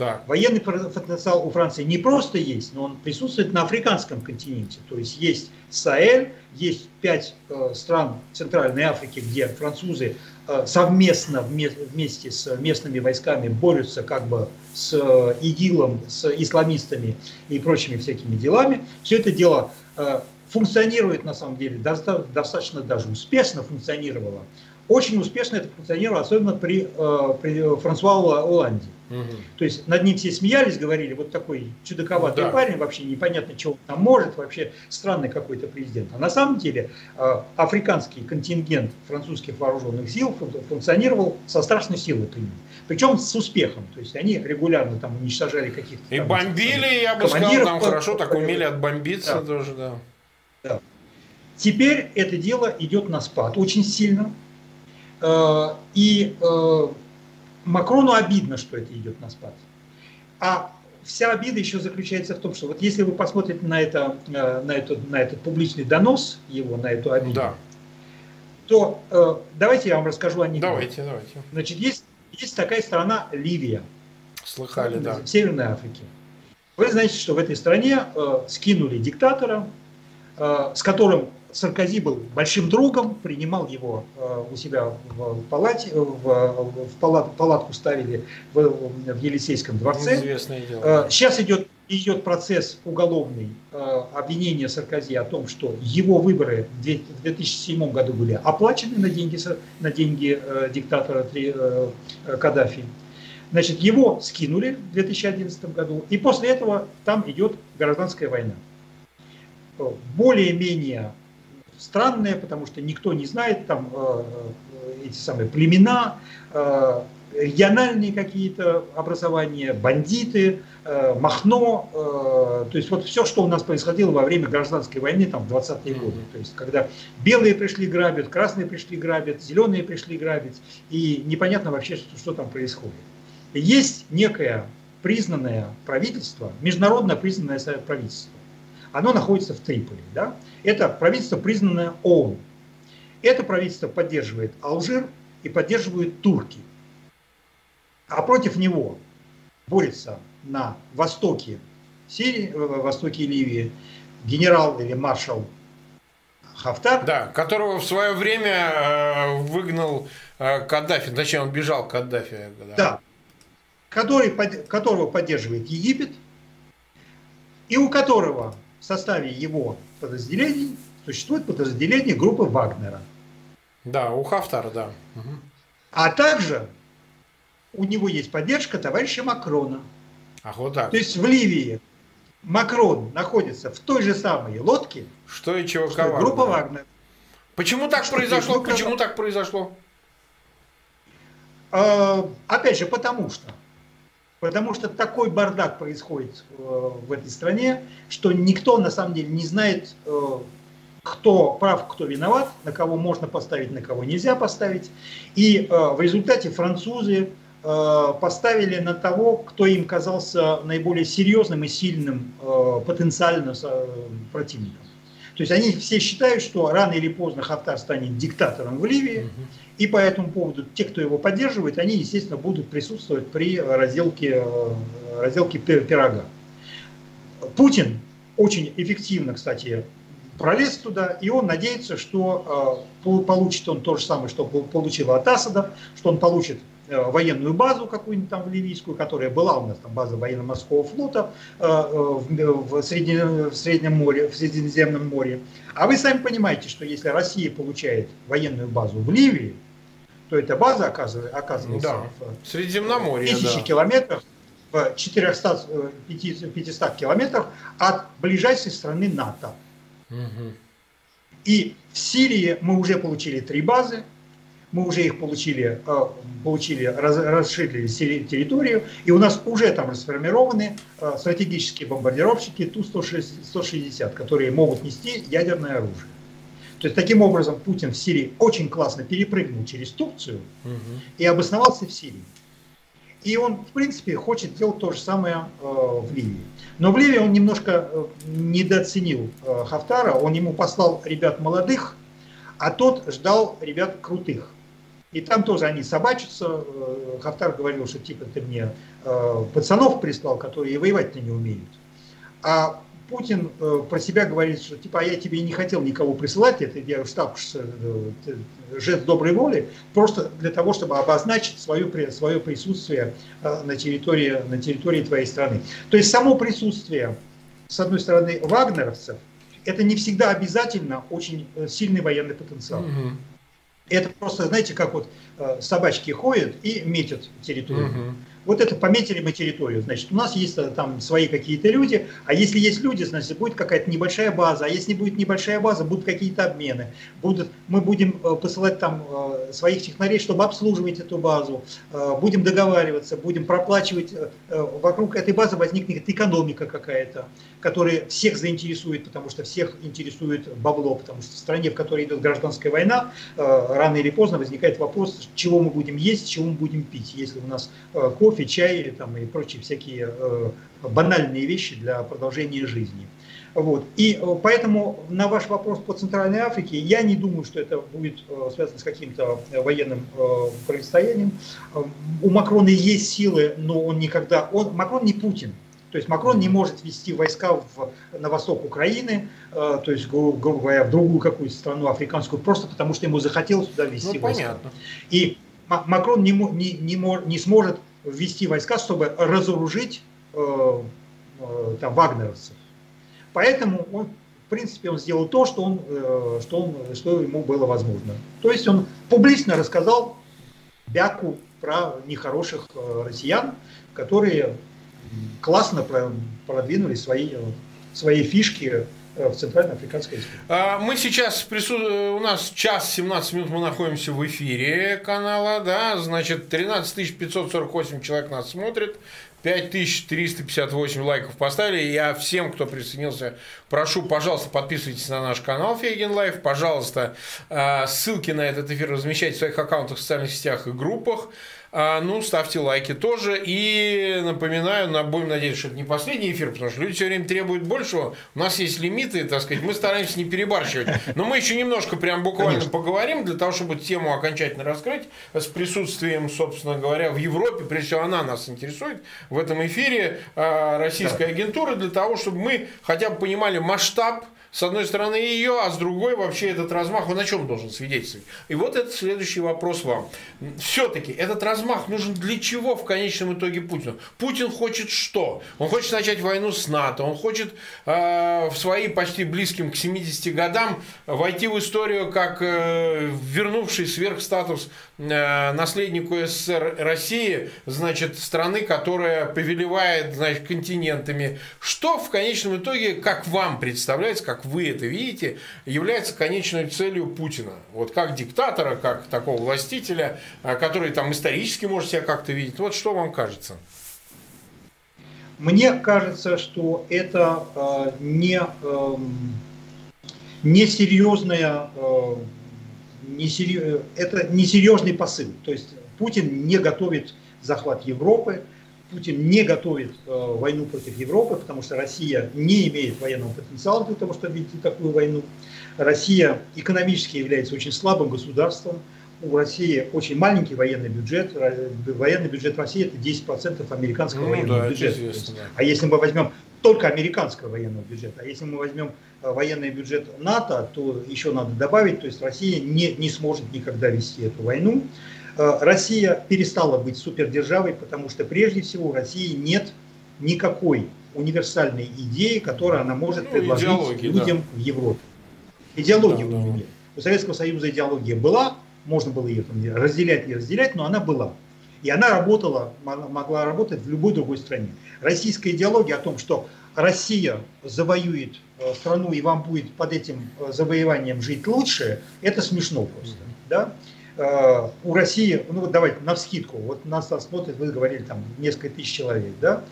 Так. Военный потенциал у Франции не просто есть, но он присутствует на африканском континенте. То есть есть Саэль, есть пять э, стран Центральной Африки, где французы э, совместно вместе с местными войсками борются как бы с э, ИГИЛом, с исламистами и прочими всякими делами. Все это дело э, функционирует на самом деле достаточно даже успешно функционировало. Очень успешно это функционировало, особенно при, э, при Франсуа Оланде. Угу. То есть над ним все смеялись, говорили, вот такой чудаковатый да. парень, вообще непонятно, чего он там может, вообще странный какой-то президент. А на самом деле э, африканский контингент французских вооруженных сил функционировал со страшной силой при ним. Причем с успехом. То есть они регулярно там уничтожали каких-то... И там, бомбили, я бы сказал, там хорошо так умели отбомбиться да. тоже, да. да. Теперь это дело идет на спад очень сильно. Э, и э, Макрону обидно, что это идет на спад. А вся обида еще заключается в том, что вот если вы посмотрите на, это, э, на, это, на этот публичный донос его, на эту обиду, да. то э, давайте я вам расскажу о них. Давайте, давайте. Значит, есть, есть такая страна Ливия. Слыхали, да. В Северной Африке. Вы знаете, что в этой стране э, скинули диктатора, э, с которым Саркози был большим другом, принимал его э, у себя в палате, в, в палат, палатку ставили в, в Елисейском дворце. Известное дело. Э, сейчас идет, идет процесс уголовный э, обвинения Саркози о том, что его выборы в 2007 году были оплачены на деньги, на деньги диктатора Каддафи. Значит, его скинули в 2011 году, и после этого там идет гражданская война более-менее странное, потому что никто не знает там э, э, эти самые племена, э, региональные какие-то образования, бандиты, Махно, то есть вот все, что у нас происходило во время гражданской войны там в 20-е годы, то есть когда белые пришли грабят, красные пришли грабят, зеленые пришли грабить, и непонятно вообще, что, что там происходит. Есть некое признанное правительство, международно признанное правительство, оно находится в Триполи. Да? Это правительство, признанное ООН. Это правительство поддерживает Алжир и поддерживает турки. А против него борется на востоке Сирии, э, востоке Ливии генерал или маршал Хафтар. Да, которого в свое время э, выгнал э, Каддафи, точнее он бежал Каддафи. Да, да который, которого поддерживает Египет, и у которого в составе его подразделений существует подразделение группы Вагнера. Да, у Хафтара, да. А также у него есть поддержка товарища Макрона. Ах, вот так. То есть в Ливии Макрон находится в той же самой лодке, что и что группа Вагнер. Почему так что произошло? Почему так произошло? А, опять же, потому что Потому что такой бардак происходит э, в этой стране, что никто на самом деле не знает, э, кто прав, кто виноват, на кого можно поставить, на кого нельзя поставить. И э, в результате французы поставили на того, кто им казался наиболее серьезным и сильным потенциально противником. То есть они все считают, что рано или поздно Хафтар станет диктатором в Ливии, и по этому поводу те, кто его поддерживает, они, естественно, будут присутствовать при разделке, разделке пирога. Путин очень эффективно, кстати, пролез туда, и он надеется, что получит он то же самое, что получил от Асада, что он получит Э, военную базу какую-нибудь там в ливийскую, которая была у нас там база военно-морского флота э, э, в, Средне, в Среднем море, в Средиземном море. А вы сами понимаете, что если Россия получает военную базу в Ливии, то эта база оказывается, оказывается да. в Средиземноморье, тысячи да. километров, в 400, 500 километрах от ближайшей страны НАТО. Угу. И в Сирии мы уже получили три базы, мы уже их получили, э, получили расширили территорию, и у нас уже там расформированы э, стратегические бомбардировщики Ту-160, которые могут нести ядерное оружие. То есть таким образом Путин в Сирии очень классно перепрыгнул через Турцию угу. и обосновался в Сирии. И он, в принципе, хочет делать то же самое э, в Ливии. Но в Ливии он немножко э, недооценил э, Хафтара, он ему послал ребят молодых, а тот ждал ребят крутых. И там тоже они собачатся. Э, Хафтар говорил, что типа ты мне э, пацанов прислал, которые воевать-то не умеют. А Путин э, про себя говорит, что типа а я тебе не хотел никого присылать, это я штаб жест доброй воли, просто для того, чтобы обозначить свое, свое присутствие на территории, на территории твоей страны. То есть само присутствие, с одной стороны, вагнеровцев, это не всегда обязательно очень сильный военный потенциал. Угу. Это просто, знаете, как вот э, собачки ходят и метят территорию. Угу. Вот это пометили мы территорию. Значит, у нас есть э, там свои какие-то люди, а если есть люди, значит, будет какая-то небольшая база, а если будет небольшая база, будут какие-то обмены. Будут, мы будем э, посылать там э, своих технарей, чтобы обслуживать эту базу, будем договариваться, будем проплачивать. Вокруг этой базы возникнет экономика какая-то, которая всех заинтересует, потому что всех интересует бабло, потому что в стране, в которой идет гражданская война, рано или поздно возникает вопрос, чего мы будем есть, чего мы будем пить, если у нас кофе кофе, чай там, и прочие всякие э, банальные вещи для продолжения жизни. Вот. И э, поэтому на ваш вопрос по Центральной Африке, я не думаю, что это будет э, связано с каким-то военным противостоянием. У Макрона есть силы, но он никогда... Он, Макрон не Путин. То есть Макрон не может вести войска в, на восток Украины, э, то есть, гру, грубо говоря, в другую какую-то страну африканскую, просто потому что ему захотелось туда вести ну, войска. Понятно. И Макрон не, не, не, не сможет ввести войска, чтобы разоружить э, э, там, вагнеровцев. Поэтому он, в принципе, он сделал то, что, он, э, что, он, что ему было возможно. То есть он публично рассказал Бяку про нехороших э, россиян, которые классно продвинули свои, свои фишки Э, в Центральной Африканской Республике. А, мы сейчас, прису... у нас час 17 минут мы находимся в эфире канала, да, значит, 13 548 человек нас смотрит, 5358 лайков поставили. Я всем, кто присоединился, прошу, пожалуйста, подписывайтесь на наш канал Фейгин Live. Пожалуйста, а, ссылки на этот эфир размещайте в своих аккаунтах в социальных сетях и группах. А, ну, ставьте лайки тоже. И напоминаю, на, будем надеяться, что это не последний эфир, потому что люди все время требуют большего. У нас есть лимиты, так сказать, мы стараемся не перебарщивать. Но мы еще немножко прям буквально Конечно. поговорим, для того, чтобы тему окончательно раскрыть с присутствием, собственно говоря, в Европе. Прежде всего, она нас интересует в этом эфире, а, российская агентура, для того, чтобы мы хотя бы понимали масштаб с одной стороны ее, а с другой вообще этот размах, он о чем должен свидетельствовать? И вот это следующий вопрос вам. Все-таки этот размах нужен для чего в конечном итоге Путину? Путин хочет что? Он хочет начать войну с НАТО, он хочет э, в свои почти близким к 70 годам войти в историю как э, вернувший сверхстатус э, наследнику СССР России, значит, страны, которая повелевает, значит, континентами. Что в конечном итоге, как вам представляется, как как вы это видите, является конечной целью Путина. Вот как диктатора, как такого властителя, а, который там исторически может себя как-то видеть. Вот что вам кажется? Мне кажется, что это э, не, э, несерьезная, э, несерьез, это несерьезный посыл. То есть Путин не готовит захват Европы, Путин не готовит э, войну против Европы, потому что Россия не имеет военного потенциала для того, чтобы вести такую войну. Россия экономически является очень слабым государством. У России очень маленький военный бюджет. Военный бюджет России это 10% американского ну, военного да, бюджета. Да. А если мы возьмем только американского военного бюджета, а если мы возьмем э, военный бюджет НАТО, то еще надо добавить, то есть Россия не, не сможет никогда вести эту войну. Э, Россия перестала быть супердержавой, потому что прежде всего у России нет никакой универсальной идеи, которую она может ну, предложить людям да. в Европе. Идеологии да, у нее нет. У Советского Союза идеология была, можно было ее там разделять и разделять, но она была. И она работала, могла работать в любой другой стране. Российская идеология о том, что Россия завоюет э, страну и вам будет под этим э, завоеванием жить лучше, это смешно просто. Да? Э, у России, ну вот давайте на вскидку, вот нас смотрит, вы говорили, там несколько тысяч человек, да?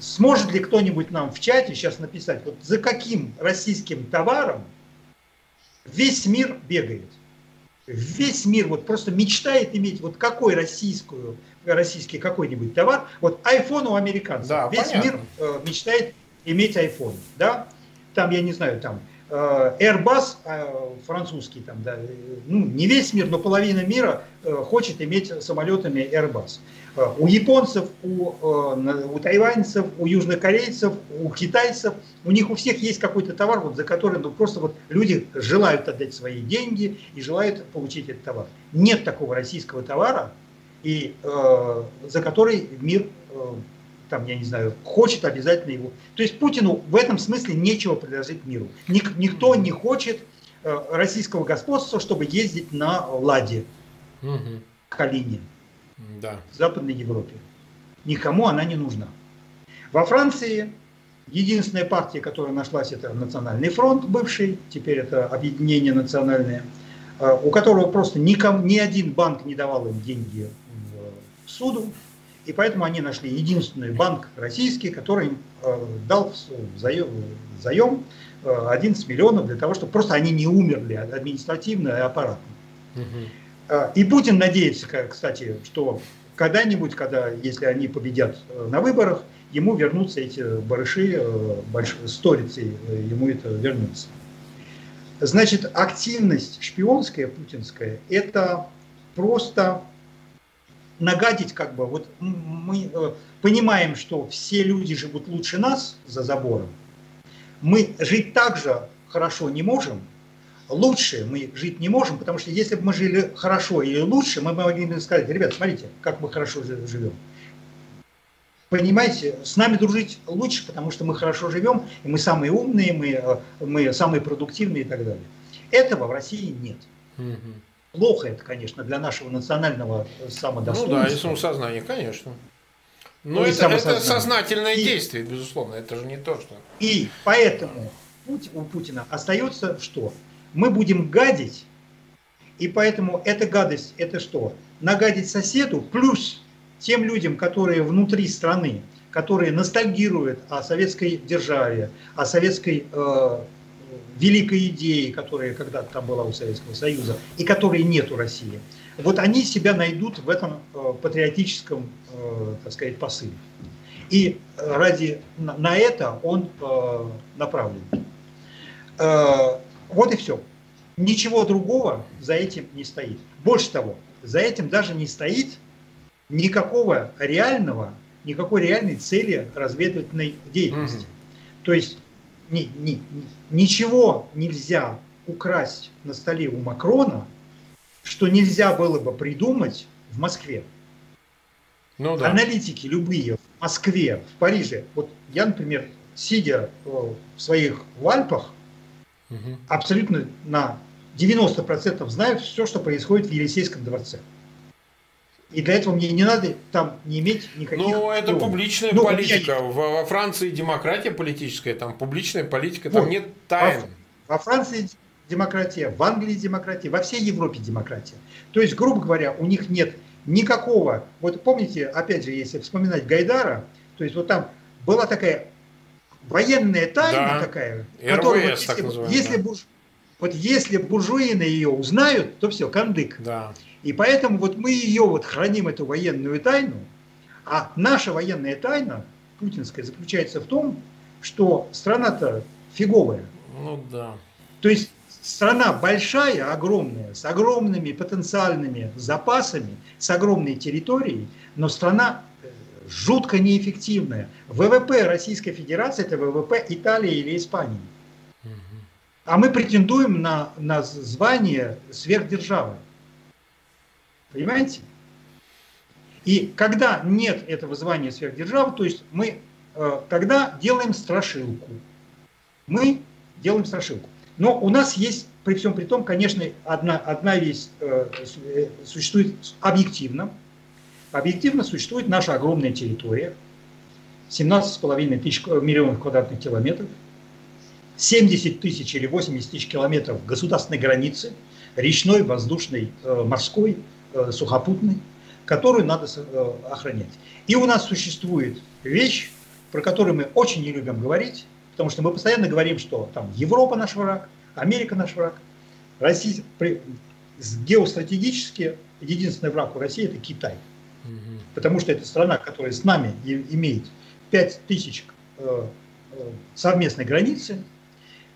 Сможет ли кто-нибудь нам в чате сейчас написать, вот за каким российским товаром весь мир бегает? весь мир вот просто мечтает иметь вот какой российскую, российский какой-нибудь товар. Вот iPhone у американцев. Да, весь понятно. мир э, мечтает иметь iPhone. Да? Там, я не знаю, там э, Airbus э, французский, там, да, ну, не весь мир, но половина мира э, хочет иметь самолетами Airbus. Э, у японцев, у, э, у тайваньцев, у южнокорейцев, у китайцев, у них у всех есть какой-то товар, вот, за который ну, просто вот люди желают отдать свои деньги и желают получить этот товар. Нет такого российского товара, и, э, за который мир, э, там, я не знаю, хочет обязательно его. То есть Путину в этом смысле нечего предложить миру. Ник, никто не хочет э, российского господства, чтобы ездить на «Ладе» угу. Калине да. в Западной Европе. Никому она не нужна. Во Франции единственная партия, которая нашлась, это Национальный фронт бывший, теперь это объединение национальное, э, у которого просто никому, ни один банк не давал им деньги в суду, и поэтому они нашли единственный банк российский, который им э, дал заем, заем 11 миллионов для того, чтобы просто они не умерли административно и аппаратно. Угу. А, и Путин надеется, кстати, что когда-нибудь, когда, если они победят э, на выборах, ему вернутся эти барыши, э, сторицы, э, ему это вернется. Значит, активность шпионская, путинская, это просто нагадить как бы. Вот мы понимаем, что все люди живут лучше нас за забором. Мы жить так же хорошо не можем, лучше мы жить не можем, потому что если бы мы жили хорошо или лучше, мы могли бы сказать, ребят, смотрите, как мы хорошо живем. Понимаете, с нами дружить лучше, потому что мы хорошо живем, и мы самые умные, мы, э, мы самые продуктивные и так далее. Этого в России нет. Угу. Плохо это, конечно, для нашего национального самодостоинства. Ну да, и самосознание, конечно. Но ну, это, это сознательное и, действие, безусловно, это же не то, что... И поэтому у Путина остается что? мы будем гадить, и поэтому эта гадость, это что? Нагадить соседу, плюс тем людям, которые внутри страны, которые ностальгируют о советской державе, о советской э, великой идее, которая когда-то там была у Советского Союза, и которой нет у России. Вот они себя найдут в этом э, патриотическом, э, так сказать, посыле. И ради на, это он э, направлен. Вот и все. Ничего другого за этим не стоит. Больше того, за этим даже не стоит никакого реального, никакой реальной цели разведывательной деятельности. Угу. То есть ни, ни, ничего нельзя украсть на столе у Макрона, что нельзя было бы придумать в Москве. Ну, да. Аналитики любые в Москве, в Париже. Вот я, например, сидя в своих в Альпах, угу. абсолютно на 90% знают все, что происходит в Елисейском дворце. И для этого мне не надо там не иметь никаких... Ну, это дом. публичная ну, политика. Я... Во Франции демократия политическая, там публичная политика, там вот. нет тайн. Во, во Франции демократия, в Англии демократия, во всей Европе демократия. То есть, грубо говоря, у них нет никакого... Вот помните, опять же, если вспоминать Гайдара, то есть вот там была такая военная тайна да. такая, РВС, которую, вот, если, если, да. бурж, вот если буржуины ее узнают, то все, кандык. Да. И поэтому вот мы ее вот храним, эту военную тайну, а наша военная тайна, путинская, заключается в том, что страна-то фиговая. Ну да. То есть страна большая, огромная, с огромными потенциальными запасами, с огромной территорией, но страна жутко неэффективная. ВВП Российской Федерации – это ВВП Италии или Испании. А мы претендуем на, на звание сверхдержавы. Понимаете? И когда нет этого звания сверхдержавы, то есть мы э, тогда делаем страшилку. Мы делаем страшилку. Но у нас есть, при всем при том, конечно, одна, одна вещь э, существует объективно. Объективно существует наша огромная территория, 17,5 тысяч миллионов квадратных километров, 70 тысяч или 80 тысяч километров государственной границы, речной, воздушной, э, морской, э, сухопутной, которую надо э, охранять. И у нас существует вещь, про которую мы очень не любим говорить, потому что мы постоянно говорим, что там Европа наш враг, Америка наш враг, Россия, геостратегически единственный враг у России это Китай. Потому что это страна, которая с нами имеет 5 тысяч совместной границы,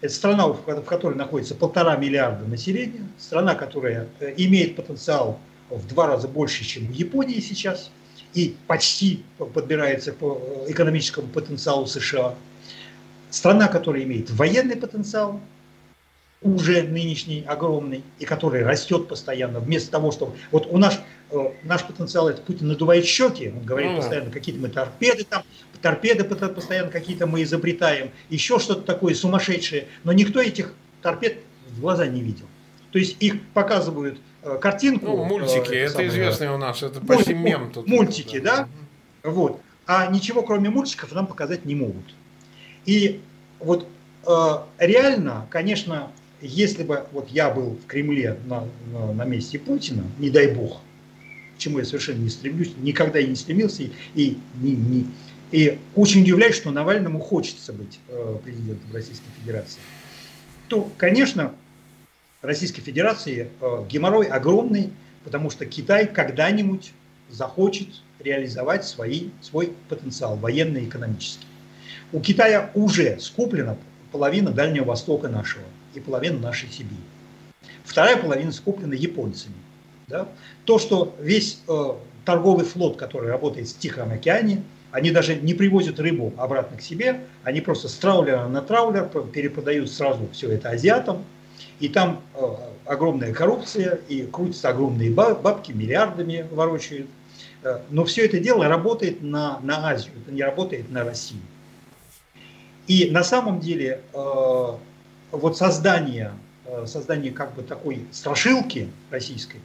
это страна, в которой находится полтора миллиарда населения, страна, которая э, имеет потенциал в два раза больше, чем в Японии сейчас, и почти подбирается по э, экономическому потенциалу США. Страна, которая имеет военный потенциал, уже нынешний огромный, и который растет постоянно, вместо того, чтобы... Вот у нас Э, наш потенциал это Путин надувает щеки, он говорит mm. постоянно, какие-то мы торпеды там, торпеды постоянно какие-то мы изобретаем, еще что-то такое сумасшедшее, но никто этих торпед в глаза не видел. То есть их показывают картинку. Ну, мультики, э, это самое, известно у нас, это почти мульт, мем тут. Мультики, да? да? Вот. А ничего кроме мультиков нам показать не могут. И вот э, реально, конечно, если бы вот я был в Кремле на, на, на месте Путина, не дай бог, чему я совершенно не стремлюсь, никогда и не стремился, и, и, не, не, и очень удивляюсь, что Навальному хочется быть э, президентом Российской Федерации, то, конечно, Российской Федерации э, геморрой огромный, потому что Китай когда-нибудь захочет реализовать свои, свой потенциал военный и экономический. У Китая уже скуплена половина Дальнего Востока нашего и половина нашей Сибири. Вторая половина скуплена японцами. Да? То, что весь э, торговый флот, который работает в Тихом океане, они даже не привозят рыбу обратно к себе, они просто с траулера на траулер перепродают сразу все это азиатам, и там э, огромная коррупция, и крутятся огромные бабки, миллиардами ворочают. Э, но все это дело работает на, на Азию, это не работает на Россию. И на самом деле э, вот создание, создание как бы такой страшилки российской,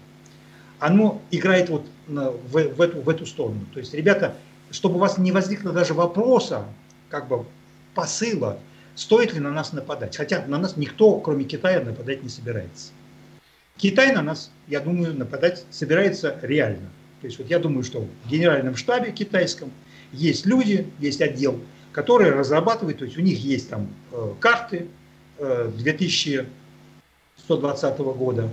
оно играет вот в, в, эту, в эту сторону. То есть, ребята, чтобы у вас не возникло даже вопроса, как бы посыла, стоит ли на нас нападать. Хотя на нас никто, кроме Китая, нападать не собирается. Китай на нас, я думаю, нападать собирается реально. То есть вот я думаю, что в генеральном штабе китайском есть люди, есть отдел, которые разрабатывают, то есть у них есть там э, карты э, 2120 года,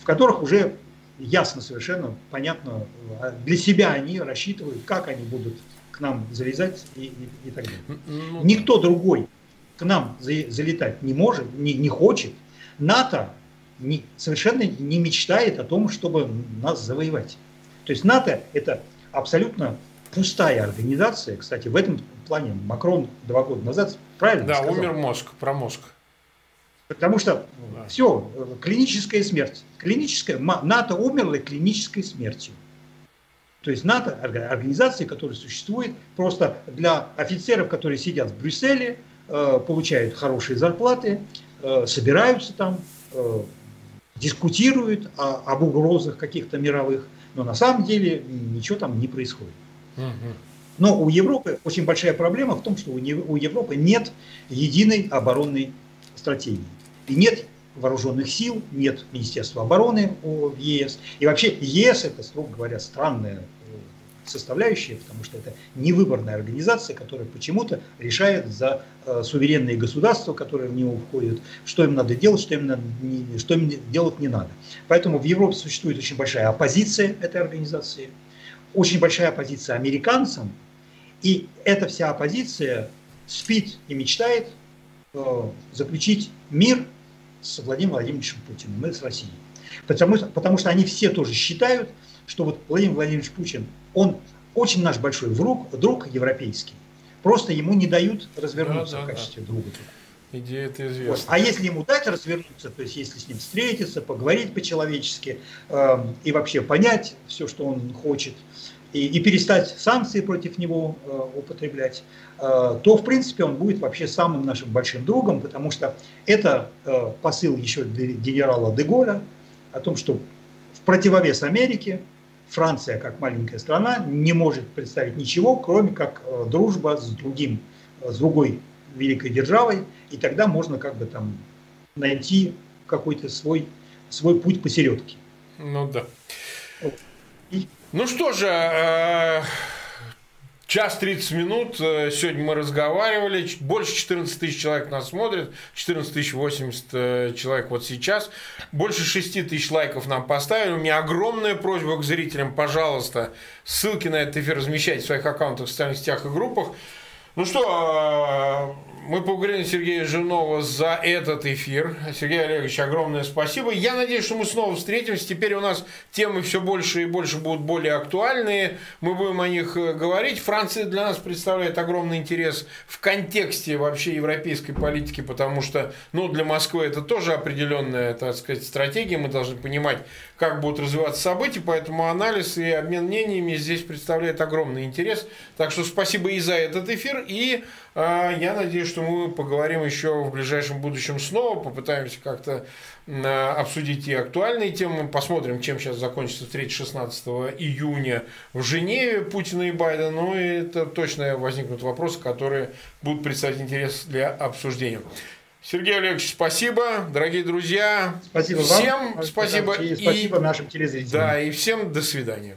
в которых уже ясно совершенно, понятно, а для себя они рассчитывают, как они будут к нам залезать и, и, и так далее. Ну, Никто другой к нам за, залетать не может, не, не хочет. НАТО не, совершенно не мечтает о том, чтобы нас завоевать. То есть НАТО это абсолютно пустая организация. Кстати, в этом плане Макрон два года назад правильно да, сказал. Да, умер мозг, про мозг. Потому что да. все, клиническая смерть. Клиническая, НАТО умерло клинической смертью. То есть НАТО – организация, которая существует просто для офицеров, которые сидят в Брюсселе, э, получают хорошие зарплаты, э, собираются там, э, дискутируют об угрозах каких-то мировых, но на самом деле ничего там не происходит. Но у Европы очень большая проблема в том, что у Европы нет единой оборонной стратегии. И нет вооруженных сил, нет Министерства обороны в ЕС. И вообще ЕС это, строго говоря, странная составляющая, потому что это невыборная организация, которая почему-то решает за э, суверенные государства, которые в него входят, что им надо делать, что им, надо, не, что им делать не надо. Поэтому в Европе существует очень большая оппозиция этой организации, очень большая оппозиция американцам, и эта вся оппозиция спит и мечтает э, заключить мир с Владимиром Владимировичем Путиным и с Россией. Потому, потому что они все тоже считают, что вот Владимир Владимирович Путин, он очень наш большой друг, друг европейский. Просто ему не дают развернуться да, да, в качестве да. друга. Идея это известна. Вот. А если ему дать развернуться, то есть если с ним встретиться, поговорить по-человечески э, и вообще понять все, что он хочет, и, и перестать санкции против него э, употреблять, э, то, в принципе, он будет вообще самым нашим большим другом, потому что это э, посыл еще генерала Деголя о том, что в противовес Америке Франция, как маленькая страна, не может представить ничего, кроме как э, дружба с другим, э, с другой великой державой, и тогда можно как бы там найти какой-то свой, свой путь посередке. Ну да. Ну что же, э, час 30 минут. Э, сегодня мы разговаривали. Больше 14 тысяч человек нас смотрят. 14 тысяч 80 э, человек вот сейчас. Больше 6 тысяч лайков нам поставили. У меня огромная просьба к зрителям. Пожалуйста, ссылки на этот эфир размещайте в своих аккаунтах в социальных сетях и группах. Ну что, мы поблагодарим Сергея Жирнова за этот эфир. Сергей Олегович, огромное спасибо. Я надеюсь, что мы снова встретимся. Теперь у нас темы все больше и больше будут более актуальные. Мы будем о них э, говорить. Франция для нас представляет огромный интерес в контексте вообще европейской политики, потому что ну, для Москвы это тоже определенная так сказать, стратегия. Мы должны понимать, как будут развиваться события. Поэтому анализ и обмен мнениями здесь представляет огромный интерес. Так что спасибо и за этот эфир. И э, я надеюсь, что мы поговорим еще в ближайшем будущем снова, попытаемся как-то обсудить и актуальные темы, посмотрим, чем сейчас закончится встреча 16 июня в Женеве Путина и Байдена, ну и это точно возникнут вопросы, которые будут представить интерес для обсуждения. Сергей Олегович, спасибо, дорогие друзья. Спасибо всем вам. Спасибо. И, и спасибо нашим телезрителям. Да, и всем до свидания.